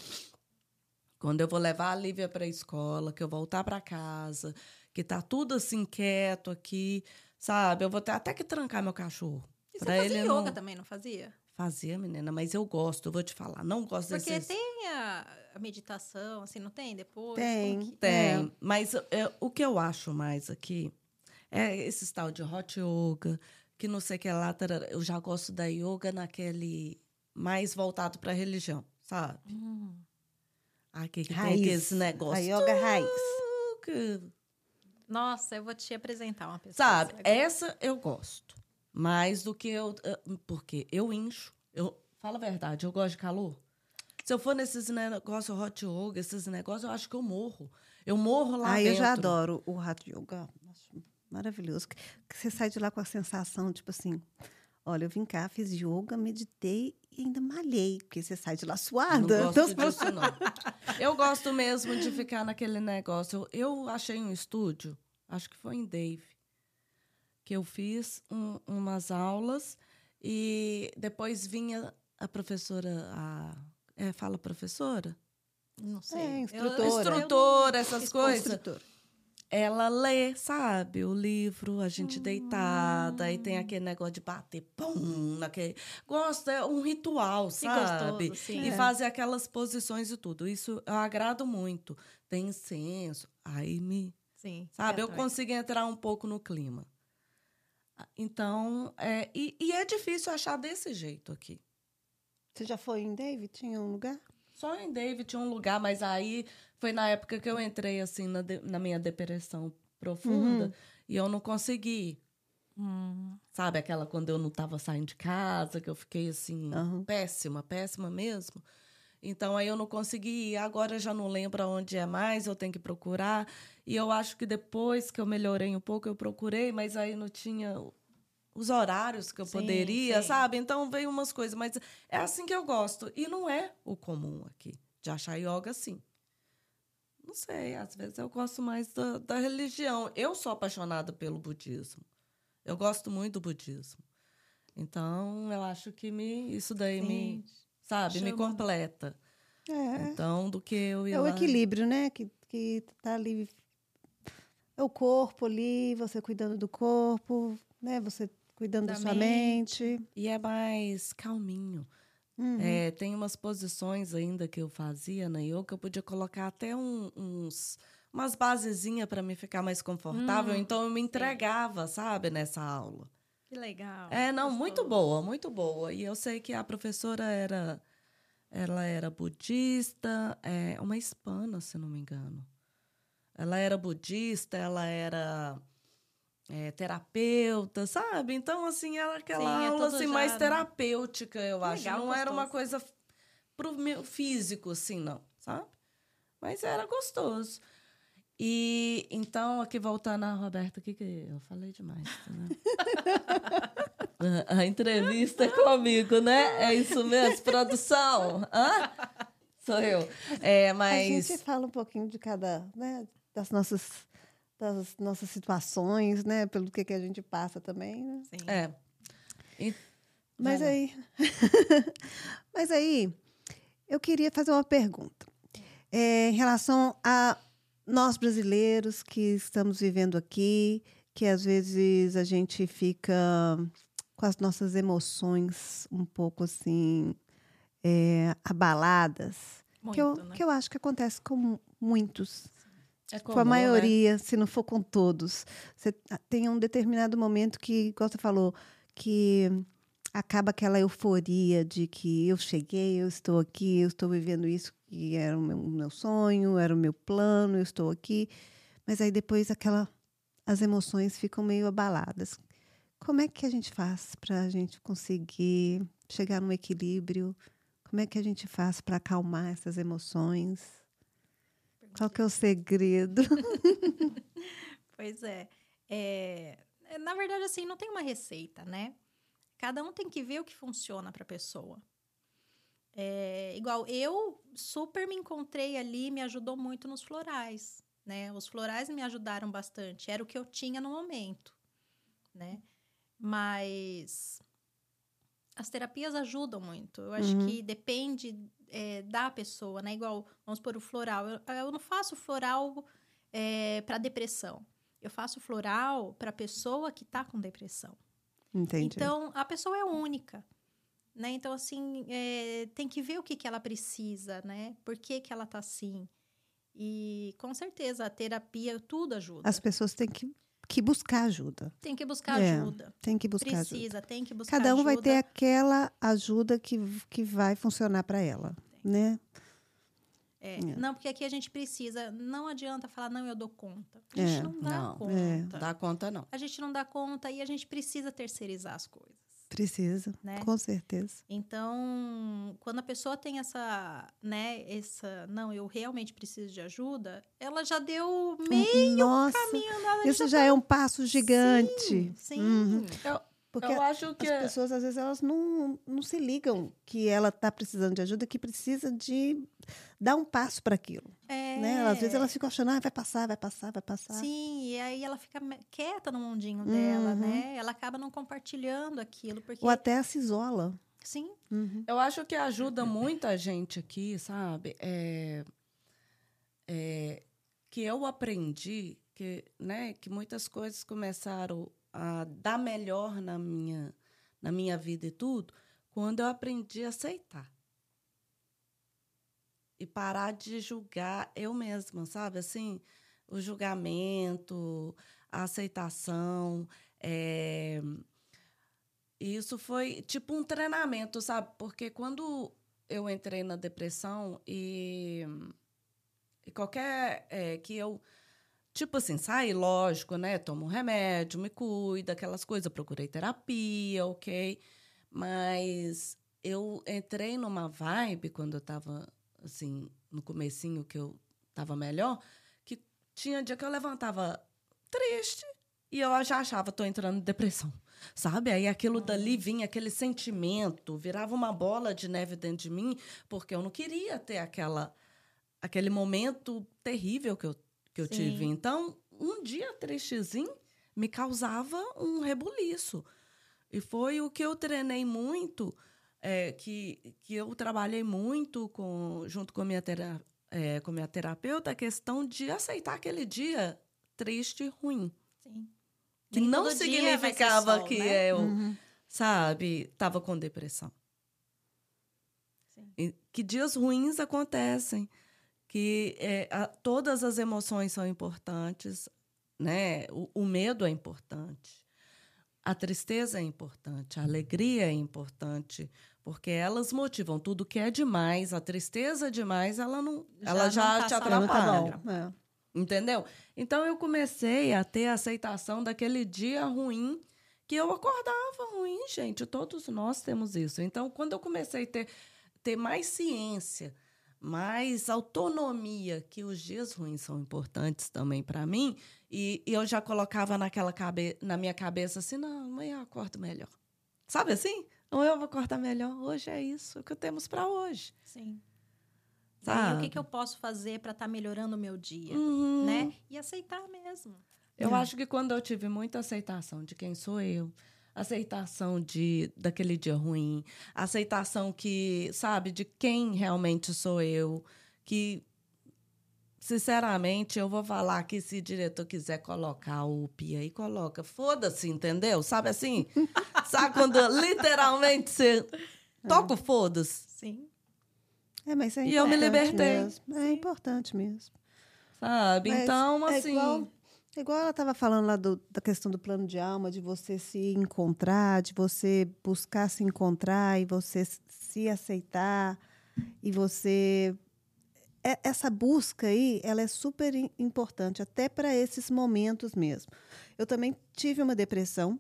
[SPEAKER 2] quando eu vou levar a Lívia para a escola, que eu voltar para casa, que tá tudo assim quieto aqui, sabe? Eu vou ter até que trancar meu cachorro.
[SPEAKER 1] E você fazia ele yoga não... também, não fazia?
[SPEAKER 2] Fazia, menina, mas eu gosto, eu vou te falar. Não gosto
[SPEAKER 1] Porque
[SPEAKER 2] desses...
[SPEAKER 1] tem a, a, meditação, assim, não tem depois?
[SPEAKER 2] Tem, que... tem. É. Mas é, o que eu acho mais aqui é esse tal de hot yoga, que não sei o que lá. Eu já gosto da yoga naquele mais voltado para a religião, sabe? Hum. Aqui que raiz. tem aqueles negócios.
[SPEAKER 3] A yoga raiz.
[SPEAKER 1] Nossa, eu vou te apresentar uma pessoa.
[SPEAKER 2] Sabe, essa eu gosto. Mais do que eu. Eh, porque eu incho. Eu, fala a verdade, eu gosto de calor. Se eu for nesses negócios hot yoga, esses negócios, eu acho que eu morro. Eu morro lá
[SPEAKER 3] ah,
[SPEAKER 2] dentro.
[SPEAKER 3] eu já adoro o hot yoga. Maravilhoso. Que você sai de lá com a sensação, tipo assim, olha, eu vim cá, fiz yoga, meditei e ainda malhei, porque você sai de lá suada.
[SPEAKER 2] Não gosto então... disso, não. Eu gosto mesmo de ficar naquele negócio. Eu achei um estúdio, acho que foi em Dave, que eu fiz um, umas aulas e depois vinha a professora, a, é, fala professora?
[SPEAKER 1] Não sei.
[SPEAKER 2] É, instrutora. Eu, instrutora, essas coisas. Ela lê, sabe, o livro, a gente hum. deitada, e tem aquele negócio de bater, pum, naquele... Gosta, é um ritual, sabe? Gostoso, sim, e é. fazer aquelas posições e tudo. Isso eu agrado muito. Tem incenso, aí me... Sim. Sabe, é eu consigo entrar um pouco no clima. Então, é, e, e é difícil achar desse jeito aqui.
[SPEAKER 3] Você já foi em David? Tinha um lugar?
[SPEAKER 2] Só em David tinha um lugar, mas aí foi na época que eu entrei, assim, na, de, na minha depressão profunda uhum. e eu não consegui. Hum. Sabe aquela quando eu não estava saindo de casa, que eu fiquei assim, uhum. péssima, péssima mesmo. Então aí eu não consegui ir. Agora eu já não lembro onde é mais, eu tenho que procurar. E eu acho que depois que eu melhorei um pouco, eu procurei, mas aí não tinha os horários que eu sim, poderia, sim. sabe? Então veio umas coisas, mas é assim que eu gosto. E não é o comum aqui, de achar yoga assim. Não sei, às vezes eu gosto mais da, da religião. Eu sou apaixonada pelo budismo. Eu gosto muito do budismo. Então, eu acho que me, isso daí Sim. me, sabe, Chama. me completa. É. Então, do que eu
[SPEAKER 3] É o lá... equilíbrio, né? Que, que tá ali. É o corpo ali, você cuidando do corpo, né? Você cuidando da, da sua mente. mente.
[SPEAKER 2] E é mais calminho. Uhum. É, tem umas posições ainda que eu fazia na yoga que eu podia colocar até um, uns umas basezinhas para me ficar mais confortável. Hum, então eu me entregava, sim. sabe, nessa aula.
[SPEAKER 1] Que legal.
[SPEAKER 2] É, não, gostoso. muito boa, muito boa. E eu sei que a professora era ela era budista, é uma hispana, se não me engano. Ela era budista, ela era é, terapeuta, sabe? Então, assim, era aquela Sim, é aula assim, já, mais né? terapêutica, eu Legal, acho. Não gostoso. era uma coisa pro meu físico, assim, não, sabe? Mas era gostoso. E então, aqui voltando a Roberta, o que, que eu falei demais, né? A entrevista comigo, né? É isso mesmo, produção? Hã? Sou eu. É, mas...
[SPEAKER 3] A gente fala um pouquinho de cada, né? Das nossas, das nossas situações, né? Pelo que, que a gente passa também, né?
[SPEAKER 2] Sim. É.
[SPEAKER 3] E... Mas aí... mas aí, eu queria fazer uma pergunta. É, em relação a nós brasileiros que estamos vivendo aqui, que às vezes a gente fica com as nossas emoções um pouco assim é, abaladas, Muito, que, eu, né? que eu acho que acontece com muitos. É comum, com a maioria, né? se não for com todos. Você tem um determinado momento que, igual você falou, que acaba aquela euforia de que eu cheguei, eu estou aqui, eu estou vivendo isso que era o meu, o meu sonho, era o meu plano, eu estou aqui. Mas aí depois aquela as emoções ficam meio abaladas. Como é que a gente faz para a gente conseguir chegar num equilíbrio? Como é que a gente faz para acalmar essas emoções? Qual que é o segredo?
[SPEAKER 1] pois é. é. Na verdade, assim, não tem uma receita, né? Cada um tem que ver o que funciona para a pessoa. É, igual eu super me encontrei ali, me ajudou muito nos florais, né? Os florais me ajudaram bastante, era o que eu tinha no momento, né? Mas as terapias ajudam muito. Eu acho uhum. que depende é, da pessoa, né? Igual, vamos por o floral. Eu, eu não faço floral é, para depressão. Eu faço floral para pessoa que está com depressão.
[SPEAKER 3] Entendi.
[SPEAKER 1] Então, a pessoa é única. Né? Então, assim, é, tem que ver o que, que ela precisa, né? Por que, que ela tá assim. E, com certeza, a terapia, tudo ajuda.
[SPEAKER 3] As pessoas têm que, que buscar ajuda.
[SPEAKER 1] Tem que buscar é, ajuda.
[SPEAKER 3] Tem que buscar
[SPEAKER 1] Precisa,
[SPEAKER 3] ajuda.
[SPEAKER 1] tem que buscar
[SPEAKER 3] Cada um
[SPEAKER 1] ajuda.
[SPEAKER 3] vai ter aquela ajuda que, que vai funcionar para ela, né?
[SPEAKER 1] É, é. Não, porque aqui a gente precisa. Não adianta falar, não, eu dou conta. A gente
[SPEAKER 2] é.
[SPEAKER 1] não dá
[SPEAKER 2] não,
[SPEAKER 1] conta.
[SPEAKER 2] É. Dá conta, não.
[SPEAKER 1] A gente não dá conta e a gente precisa terceirizar as coisas.
[SPEAKER 3] Precisa, né? com certeza.
[SPEAKER 1] Então, quando a pessoa tem essa, né, essa, não, eu realmente preciso de ajuda, ela já deu meio
[SPEAKER 3] Nossa,
[SPEAKER 1] caminho andado.
[SPEAKER 3] Isso já, tá... é um passo gigante.
[SPEAKER 1] Sim, sim. Uhum.
[SPEAKER 2] Eu, porque eu acho que
[SPEAKER 3] as pessoas, às vezes, elas não, não se ligam que ela está precisando de ajuda, que precisa de dar um passo para aquilo. É. Né? Às vezes elas ficam achando, ah, vai passar, vai passar, vai passar.
[SPEAKER 1] Sim, e aí ela fica quieta no mundinho uhum. dela, né? Ela acaba não compartilhando aquilo. Porque...
[SPEAKER 3] Ou até se isola.
[SPEAKER 1] Sim.
[SPEAKER 3] Uhum.
[SPEAKER 2] Eu acho que ajuda muita gente aqui, sabe? É, é, que eu aprendi que, né, que muitas coisas começaram a dar melhor na minha, na minha vida e tudo, quando eu aprendi a aceitar. E parar de julgar eu mesma, sabe? Assim, o julgamento, a aceitação. É... Isso foi tipo um treinamento, sabe? Porque quando eu entrei na depressão e, e qualquer é, que eu Tipo assim, sai, lógico, né? Tomo um remédio, me cuida, aquelas coisas. procurei terapia, ok. Mas eu entrei numa vibe quando eu tava, assim, no comecinho que eu tava melhor, que tinha dia que eu levantava triste e eu já achava, tô entrando em depressão. Sabe? Aí aquilo dali vinha, aquele sentimento, virava uma bola de neve dentro de mim, porque eu não queria ter aquela, aquele momento terrível que eu que eu Sim. tive. Então, um dia tristezinho me causava um rebuliço. E foi o que eu treinei muito, é, que, que eu trabalhei muito com, junto com a minha, tera, é, com minha terapeuta, a questão de aceitar aquele dia triste e ruim.
[SPEAKER 1] Sim.
[SPEAKER 2] Que Nem não significava sol, que né? eu, uhum. sabe, estava com depressão. Sim. que dias ruins acontecem que é, a, todas as emoções são importantes, né? O, o, medo é importante, a tristeza é importante, a alegria é importante, porque elas motivam tudo que é demais. A tristeza demais, ela não, já ela já tá te atrapalha. Tá é. Entendeu? Então eu comecei a ter a aceitação daquele dia ruim que eu acordava ruim, gente. Todos nós temos isso. Então, quando eu comecei a ter, ter mais ciência mais autonomia, que os dias ruins são importantes também para mim, e, e, eu já colocava naquela cabe na minha cabeça assim, não, amanhã eu acordo melhor. Sabe assim? Ou eu vou cortar melhor. Hoje é isso, o que temos para hoje.
[SPEAKER 1] Sim. Sabe? E o que, que eu posso fazer para estar tá melhorando o meu dia, uhum. né? E aceitar mesmo.
[SPEAKER 2] Eu é. acho que quando eu tive muita aceitação de quem sou eu, aceitação de daquele dia ruim, aceitação que, sabe, de quem realmente sou eu, que Sinceramente, eu vou falar que se o diretor quiser colocar o UPI aí, coloca. Foda-se, entendeu? Sabe assim? Sabe quando literalmente você toca o foda-se?
[SPEAKER 1] Sim.
[SPEAKER 3] É, mas é
[SPEAKER 2] e eu me libertei.
[SPEAKER 3] Mesmo. É importante mesmo.
[SPEAKER 2] Sabe? Mas então, é assim.
[SPEAKER 3] Igual, igual ela estava falando lá do, da questão do plano de alma, de você se encontrar, de você buscar se encontrar e você se aceitar e você é, essa busca aí, ela é super importante, até para esses momentos mesmo. Eu também tive uma depressão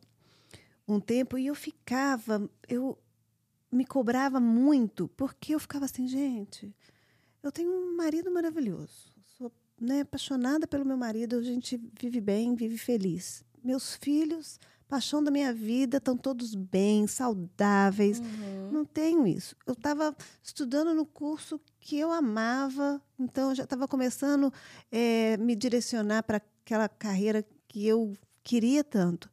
[SPEAKER 3] um tempo e eu ficava, eu me cobrava muito, porque eu ficava assim, gente, eu tenho um marido maravilhoso, né, apaixonada pelo meu marido, a gente vive bem, vive feliz. Meus filhos paixão da minha vida, estão todos bem, saudáveis. Uhum. Não tenho isso. Eu estava estudando no curso que eu amava, então eu já estava começando a é, me direcionar para aquela carreira que eu queria tanto.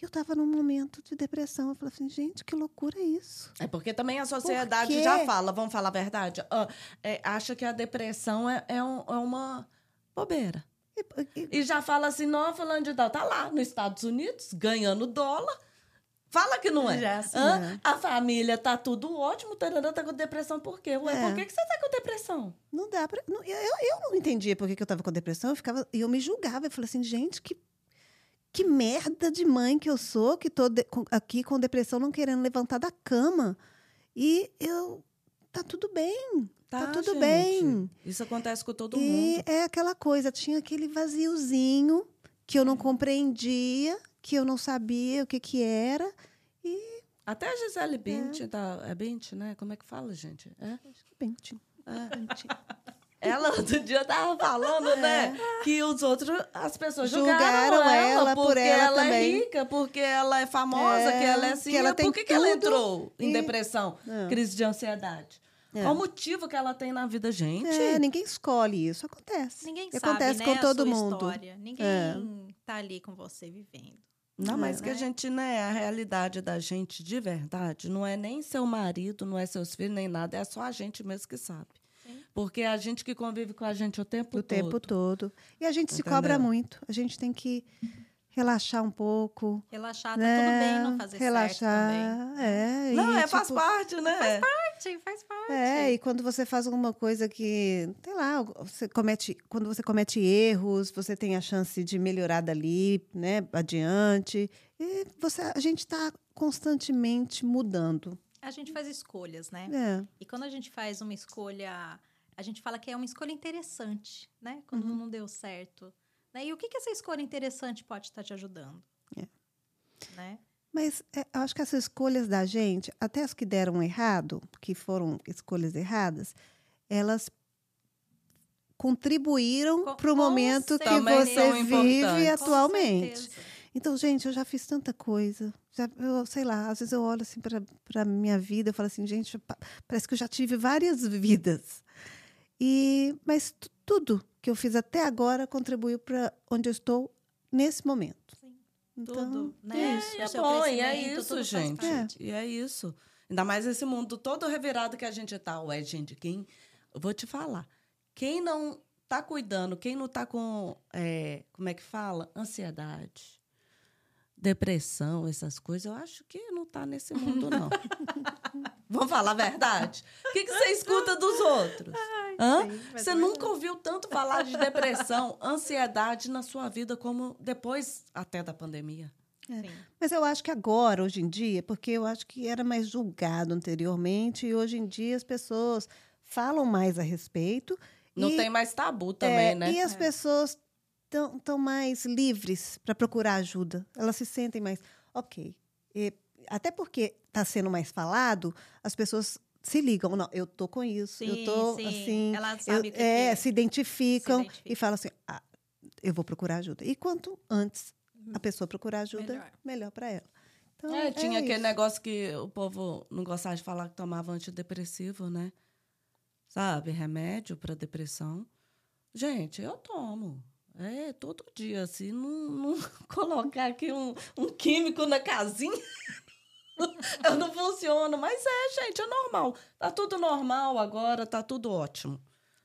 [SPEAKER 3] E eu estava num momento de depressão. Eu falei assim, gente, que loucura é isso?
[SPEAKER 2] É porque também a sociedade já fala, vamos falar a verdade, é, acha que a depressão é, é, um, é uma bobeira. E já fala assim, não, falando de dólar. Tá lá nos Estados Unidos, ganhando dólar. Fala que não é. Já, sim, é. A família tá tudo ótimo, tarará, tá com depressão por quê? Ué, é. por que, que você tá com depressão?
[SPEAKER 3] Não dá pra. Não, eu, eu não entendia por que, que eu tava com depressão. Eu ficava. Eu me julgava. Eu falei assim, gente, que, que merda de mãe que eu sou, que tô aqui com depressão, não querendo levantar da cama. E eu. Tá tudo bem. Tá, tá tudo gente. bem.
[SPEAKER 2] Isso acontece com todo
[SPEAKER 3] e
[SPEAKER 2] mundo.
[SPEAKER 3] E é aquela coisa, tinha aquele vaziozinho que eu não compreendia, que eu não sabia o que que era. E
[SPEAKER 2] até a Gisele Bint, é. Da, é Bint, né? Como é que fala, gente? É?
[SPEAKER 3] Acho que Bint. É.
[SPEAKER 2] Ela outro dia tava falando, né, é. né? Que os outros, as pessoas julgaram, julgaram ela, ela porque por ela, ela é rica, porque ela é famosa, é, que ela é assim. Que ela por que, que ela entrou em depressão, é. crise de ansiedade? É. Qual o motivo que ela tem na vida, gente?
[SPEAKER 3] É, ninguém escolhe isso, acontece.
[SPEAKER 1] Ninguém acontece sabe, né, com todo mundo. História. Ninguém é. tá ali com você vivendo.
[SPEAKER 2] Não, mas é, que a gente, né, a realidade da gente de verdade não é nem seu marido, não é seus filhos, nem nada, é só a gente mesmo que sabe. Sim. Porque é a gente que convive com a gente o tempo
[SPEAKER 3] o
[SPEAKER 2] todo.
[SPEAKER 3] O tempo todo. E a gente Entendeu? se cobra muito. A gente tem que relaxar um pouco.
[SPEAKER 1] Relaxar, tá né? tudo bem não fazer relaxar, certo também.
[SPEAKER 3] É,
[SPEAKER 2] não, e, é, faz tipo, parte, né?
[SPEAKER 1] Faz parte, faz parte.
[SPEAKER 3] É, e quando você faz alguma coisa que, sei lá, você comete, quando você comete erros, você tem a chance de melhorar dali, né, adiante. E você, a gente está constantemente mudando.
[SPEAKER 1] A gente faz escolhas, né?
[SPEAKER 3] É.
[SPEAKER 1] E quando a gente faz uma escolha, a gente fala que é uma escolha interessante, né? Quando uhum. não deu certo. Né? E o que, que essa escolha interessante pode estar te ajudando?
[SPEAKER 3] É.
[SPEAKER 1] Né?
[SPEAKER 3] Mas é, eu acho que essas escolhas da gente, até as que deram errado, que foram escolhas erradas, elas contribuíram para o momento que você vive atualmente. Então, gente, eu já fiz tanta coisa. Já, eu, sei lá, às vezes eu olho assim para a minha vida e falo assim, gente, parece que eu já tive várias vidas. E, mas tudo que eu fiz até agora contribuiu para onde eu estou nesse momento.
[SPEAKER 1] Sim. Então, tudo,
[SPEAKER 2] né? É, isso. é bom, e é isso, gente. É. E é isso. Ainda mais esse mundo todo revirado que a gente tá. Ué, gente, quem. Eu vou te falar. Quem não tá cuidando, quem não tá com. É, como é que fala? Ansiedade depressão, essas coisas, eu acho que não está nesse mundo, não. Vamos falar a verdade? O que, que você escuta dos outros? Ai, sim, você nunca ouviu tanto falar de depressão, ansiedade na sua vida como depois até da pandemia.
[SPEAKER 3] É. Mas eu acho que agora, hoje em dia, porque eu acho que era mais julgado anteriormente, e hoje em dia as pessoas falam mais a respeito.
[SPEAKER 2] Não
[SPEAKER 3] e,
[SPEAKER 2] tem mais tabu também,
[SPEAKER 3] é,
[SPEAKER 2] né?
[SPEAKER 3] E as
[SPEAKER 2] é.
[SPEAKER 3] pessoas estão tão mais livres para procurar ajuda. Elas se sentem mais. Ok. Até porque está sendo mais falado, as pessoas se ligam. Não, eu tô com isso. Sim, eu tô sim. assim.
[SPEAKER 1] Ela sabe
[SPEAKER 3] eu, que é, que... Se, identificam se e falam assim: ah, eu vou procurar ajuda. E quanto antes a uhum. pessoa procurar ajuda, melhor, melhor para ela. Então,
[SPEAKER 2] É, tinha aquele
[SPEAKER 3] isso.
[SPEAKER 2] negócio que o povo não gostava de falar que tomava antidepressivo, né? Sabe? Remédio para depressão. Gente, eu tomo. É, todo dia, assim, não, não colocar aqui um, um químico na casinha. eu não funciono. Mas é, gente, é normal. Tá tudo normal agora, tá tudo ótimo.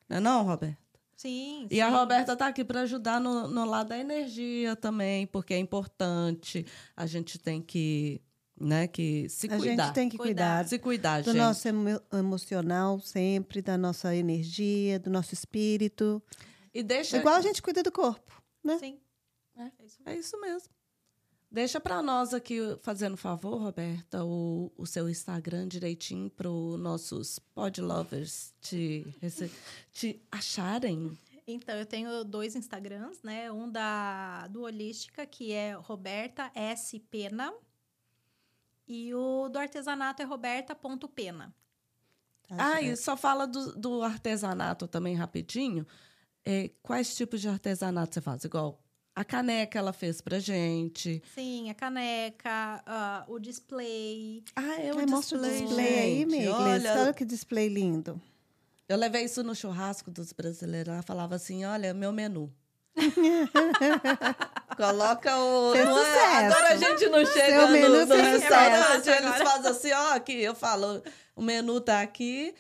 [SPEAKER 2] Não é não, Roberto?
[SPEAKER 1] Sim,
[SPEAKER 2] E a
[SPEAKER 1] sim.
[SPEAKER 2] Roberta está aqui para ajudar no, no lado da energia também, porque é importante. A gente tem que, né, que se
[SPEAKER 3] A
[SPEAKER 2] cuidar.
[SPEAKER 3] gente tem que
[SPEAKER 1] Cuidar.
[SPEAKER 3] cuidar
[SPEAKER 2] Se cuidar,
[SPEAKER 3] do
[SPEAKER 2] gente.
[SPEAKER 3] nosso emo- emocional sempre, da nossa energia, do nosso espírito.
[SPEAKER 2] E deixa.
[SPEAKER 3] Igual a gente cuida do corpo, né?
[SPEAKER 1] Sim.
[SPEAKER 2] É.
[SPEAKER 1] É isso
[SPEAKER 2] É isso mesmo. Deixa para nós aqui, fazendo favor, Roberta, o, o seu Instagram direitinho para os nossos podlovers te, rece- te acharem.
[SPEAKER 1] Então, eu tenho dois Instagrams, né? Um da do Holística, que é Roberta S. Pena. E o do artesanato é roberta.pena.
[SPEAKER 3] Tá,
[SPEAKER 2] Ah, e só fala do, do artesanato também rapidinho. É, quais tipos de artesanato você faz? Igual a caneca ela fez pra gente.
[SPEAKER 1] Sim, a caneca, ah, o display.
[SPEAKER 2] Ah, é
[SPEAKER 3] Ai, mostra o display aí. Miglis.
[SPEAKER 2] Olha,
[SPEAKER 3] Olha que display lindo.
[SPEAKER 2] eu levei isso no churrasco dos brasileiros. Ela falava assim: olha, meu menu. Coloca o.
[SPEAKER 3] Fez
[SPEAKER 2] não é? Agora a gente não chega
[SPEAKER 3] Seu
[SPEAKER 2] no,
[SPEAKER 3] menu
[SPEAKER 2] no restaurante, eles fazem assim, ó, aqui, eu falo, o menu tá aqui,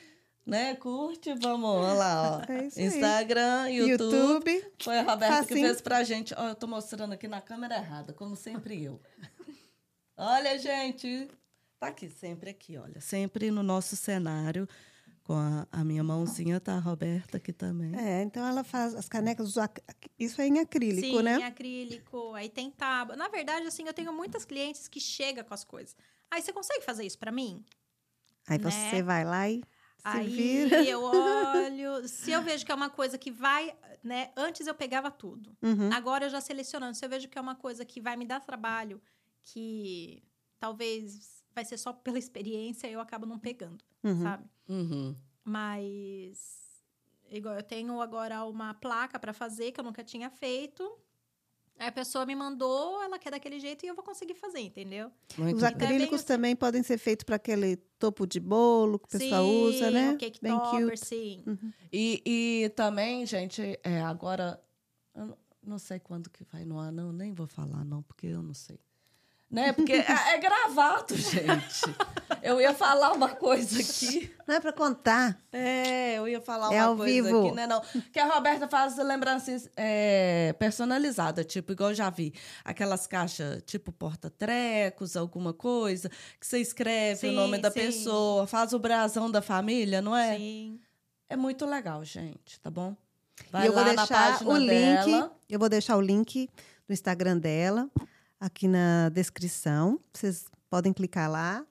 [SPEAKER 2] né? Curte, vamos, olha lá, ó.
[SPEAKER 3] É isso aí.
[SPEAKER 2] Instagram, YouTube.
[SPEAKER 3] YouTube.
[SPEAKER 2] Foi a Roberta que
[SPEAKER 3] Facinho.
[SPEAKER 2] fez pra gente. Ó, eu tô mostrando aqui na câmera errada, como sempre eu. olha, gente. Tá aqui, sempre aqui, olha. Sempre no nosso cenário. Com a, a minha mãozinha, tá a Roberta aqui também.
[SPEAKER 3] É, então ela faz as canecas, isso é em acrílico,
[SPEAKER 1] Sim,
[SPEAKER 3] né?
[SPEAKER 1] em acrílico. Aí tem tábua. Na verdade, assim, eu tenho muitas clientes que chegam com as coisas. Aí, você consegue fazer isso pra mim?
[SPEAKER 3] Aí
[SPEAKER 1] né?
[SPEAKER 3] você vai lá e se
[SPEAKER 1] Aí
[SPEAKER 3] vira.
[SPEAKER 1] eu olho. Se eu vejo que é uma coisa que vai, né? Antes eu pegava tudo.
[SPEAKER 3] Uhum.
[SPEAKER 1] Agora eu já selecionando. Se eu vejo que é uma coisa que vai me dar trabalho, que talvez vai ser só pela experiência, eu acabo não pegando,
[SPEAKER 3] Uhum.
[SPEAKER 1] sabe?
[SPEAKER 2] Uhum.
[SPEAKER 1] Mas igual eu tenho agora uma placa para fazer que eu nunca tinha feito. Aí a pessoa me mandou, ela quer daquele jeito e eu vou conseguir fazer, entendeu?
[SPEAKER 2] Muito
[SPEAKER 3] Os
[SPEAKER 2] bem.
[SPEAKER 3] acrílicos
[SPEAKER 1] assim.
[SPEAKER 3] também podem ser feitos para aquele topo de bolo que o pessoal
[SPEAKER 1] sim,
[SPEAKER 3] usa, né?
[SPEAKER 1] O cake
[SPEAKER 3] Bem
[SPEAKER 1] topper,
[SPEAKER 3] cute.
[SPEAKER 1] sim.
[SPEAKER 2] E, e também, gente, é, agora. Eu não- não sei quando que vai no ar, não, nem vou falar, não, porque eu não sei. Né? Porque é, é gravado, gente. Eu ia falar uma coisa aqui.
[SPEAKER 3] Não é para contar.
[SPEAKER 2] É, eu ia falar
[SPEAKER 3] É
[SPEAKER 2] uma
[SPEAKER 3] ao
[SPEAKER 2] coisa
[SPEAKER 3] vivo.
[SPEAKER 2] aqui, né? Não. Que a Roberta faz lembranças é, personalizadas, tipo, igual eu já vi. Aquelas caixas, tipo, porta-trecos, alguma coisa, que você escreve o
[SPEAKER 1] Sim,
[SPEAKER 2] nome da
[SPEAKER 1] sim.
[SPEAKER 2] pessoa, faz o brasão da família, não é?
[SPEAKER 1] Sim.
[SPEAKER 2] É muito legal, gente, tá bom?
[SPEAKER 3] e
[SPEAKER 2] Vai
[SPEAKER 3] eu vou
[SPEAKER 2] lá na
[SPEAKER 3] deixar
[SPEAKER 2] página
[SPEAKER 3] o link,
[SPEAKER 2] dela.
[SPEAKER 3] eu vou deixar o link do Instagram dela aqui na descrição. Vocês podem clicar lá,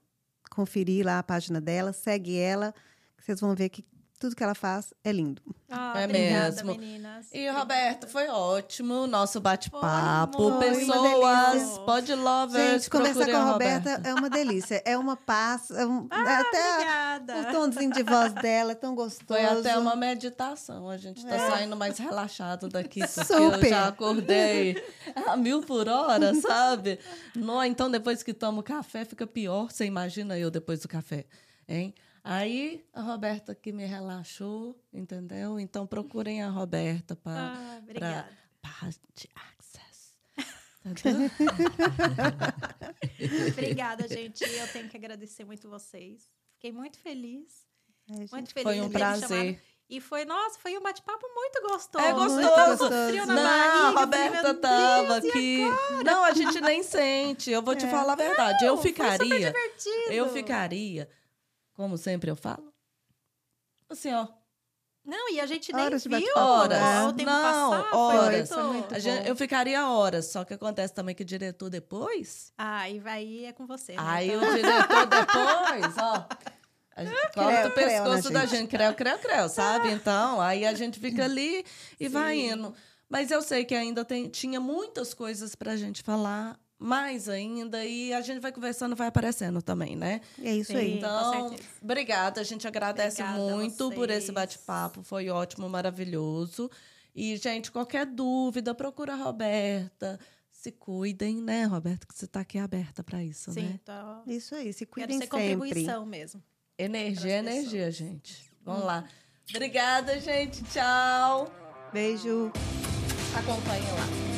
[SPEAKER 3] conferir lá a página dela, segue ela, vocês vão ver que tudo que ela faz é lindo.
[SPEAKER 1] Ah,
[SPEAKER 2] É
[SPEAKER 1] obrigada,
[SPEAKER 2] mesmo.
[SPEAKER 1] meninas.
[SPEAKER 2] E, Roberto, foi ótimo o nosso bate-papo. Pessoas, pode lovers,
[SPEAKER 3] Gente, conversar com a Roberta é uma delícia. É uma paz. é um-
[SPEAKER 1] Ah,
[SPEAKER 3] até
[SPEAKER 1] obrigada.
[SPEAKER 3] o tomzinho de voz dela é tão gostoso.
[SPEAKER 2] Foi até uma meditação. A gente tá
[SPEAKER 3] É.
[SPEAKER 2] saindo mais relaxado daqui, porque eu
[SPEAKER 3] Super.
[SPEAKER 2] já acordei a mil por hora, sabe? Não, então, depois que tomo café, fica pior. Você imagina eu depois do café, hein? Aí, a Roberta que me relaxou, entendeu? Então, procurem a Roberta para
[SPEAKER 1] Ah, obrigada.
[SPEAKER 2] paz de access.
[SPEAKER 1] Obrigada, gente. Eu tenho que agradecer muito vocês. Fiquei muito feliz.
[SPEAKER 3] É, gente,
[SPEAKER 1] Muito feliz
[SPEAKER 2] Foi
[SPEAKER 1] de
[SPEAKER 2] um
[SPEAKER 1] ter me chamado.
[SPEAKER 2] prazer.
[SPEAKER 1] E foi, nossa, foi um bate-papo muito gostoso.
[SPEAKER 2] É
[SPEAKER 3] Muito
[SPEAKER 2] gostoso.
[SPEAKER 3] gostoso.
[SPEAKER 1] Frio na
[SPEAKER 2] Não,
[SPEAKER 1] barriga,
[SPEAKER 2] a
[SPEAKER 1] eu
[SPEAKER 2] Roberta
[SPEAKER 1] meu
[SPEAKER 2] tava
[SPEAKER 1] Deus,
[SPEAKER 2] aqui. Não, a gente nem sente. Eu vou te falar a verdade. eu
[SPEAKER 1] Foi super
[SPEAKER 2] ficaria.
[SPEAKER 1] divertido.
[SPEAKER 2] Eu ficaria, como sempre eu falo, assim, ó.
[SPEAKER 1] Não, e a gente nem
[SPEAKER 3] Horas de
[SPEAKER 1] viu.
[SPEAKER 2] Horas.
[SPEAKER 1] o tempo
[SPEAKER 2] Não,
[SPEAKER 1] passar. foi
[SPEAKER 2] horas.
[SPEAKER 1] muito-
[SPEAKER 3] Foi muito
[SPEAKER 2] A gente- eu ficaria horas. Só que acontece também que o diretor depois.
[SPEAKER 1] Ah, e vai é com você. né?
[SPEAKER 2] Aí
[SPEAKER 1] Então-
[SPEAKER 2] o diretor depois, ó. A gente corta
[SPEAKER 3] Creu,
[SPEAKER 2] o
[SPEAKER 3] creu,
[SPEAKER 2] pescoço
[SPEAKER 3] né,
[SPEAKER 2] da
[SPEAKER 3] gente?
[SPEAKER 2] gente, creu, creu, creu, sabe? Então, aí a gente fica ali e vai
[SPEAKER 1] Sim.
[SPEAKER 2] indo. Mas eu sei que ainda tem, tinha muitas coisas pra gente falar, mais ainda, e a gente vai conversando, vai aparecendo também, né?
[SPEAKER 3] É isso
[SPEAKER 1] Sim.
[SPEAKER 3] aí.
[SPEAKER 2] Então, obrigada. A gente agradece
[SPEAKER 1] Obrigada
[SPEAKER 2] muito por esse bate-papo. Foi ótimo, maravilhoso. E, gente, qualquer dúvida, procura a Roberta. se cuidem, né, Roberto? Que você está aqui aberta para isso,
[SPEAKER 1] Sim,
[SPEAKER 2] né?
[SPEAKER 1] tá.
[SPEAKER 3] Isso aí, se
[SPEAKER 1] Quero
[SPEAKER 3] cuidem
[SPEAKER 1] ser
[SPEAKER 3] sempre.
[SPEAKER 1] contribuição mesmo.
[SPEAKER 2] Energia, energia,
[SPEAKER 1] pessoas.
[SPEAKER 2] gente. Vamos lá. Obrigada, gente. Tchau.
[SPEAKER 3] Beijo.
[SPEAKER 2] Acompanhe lá.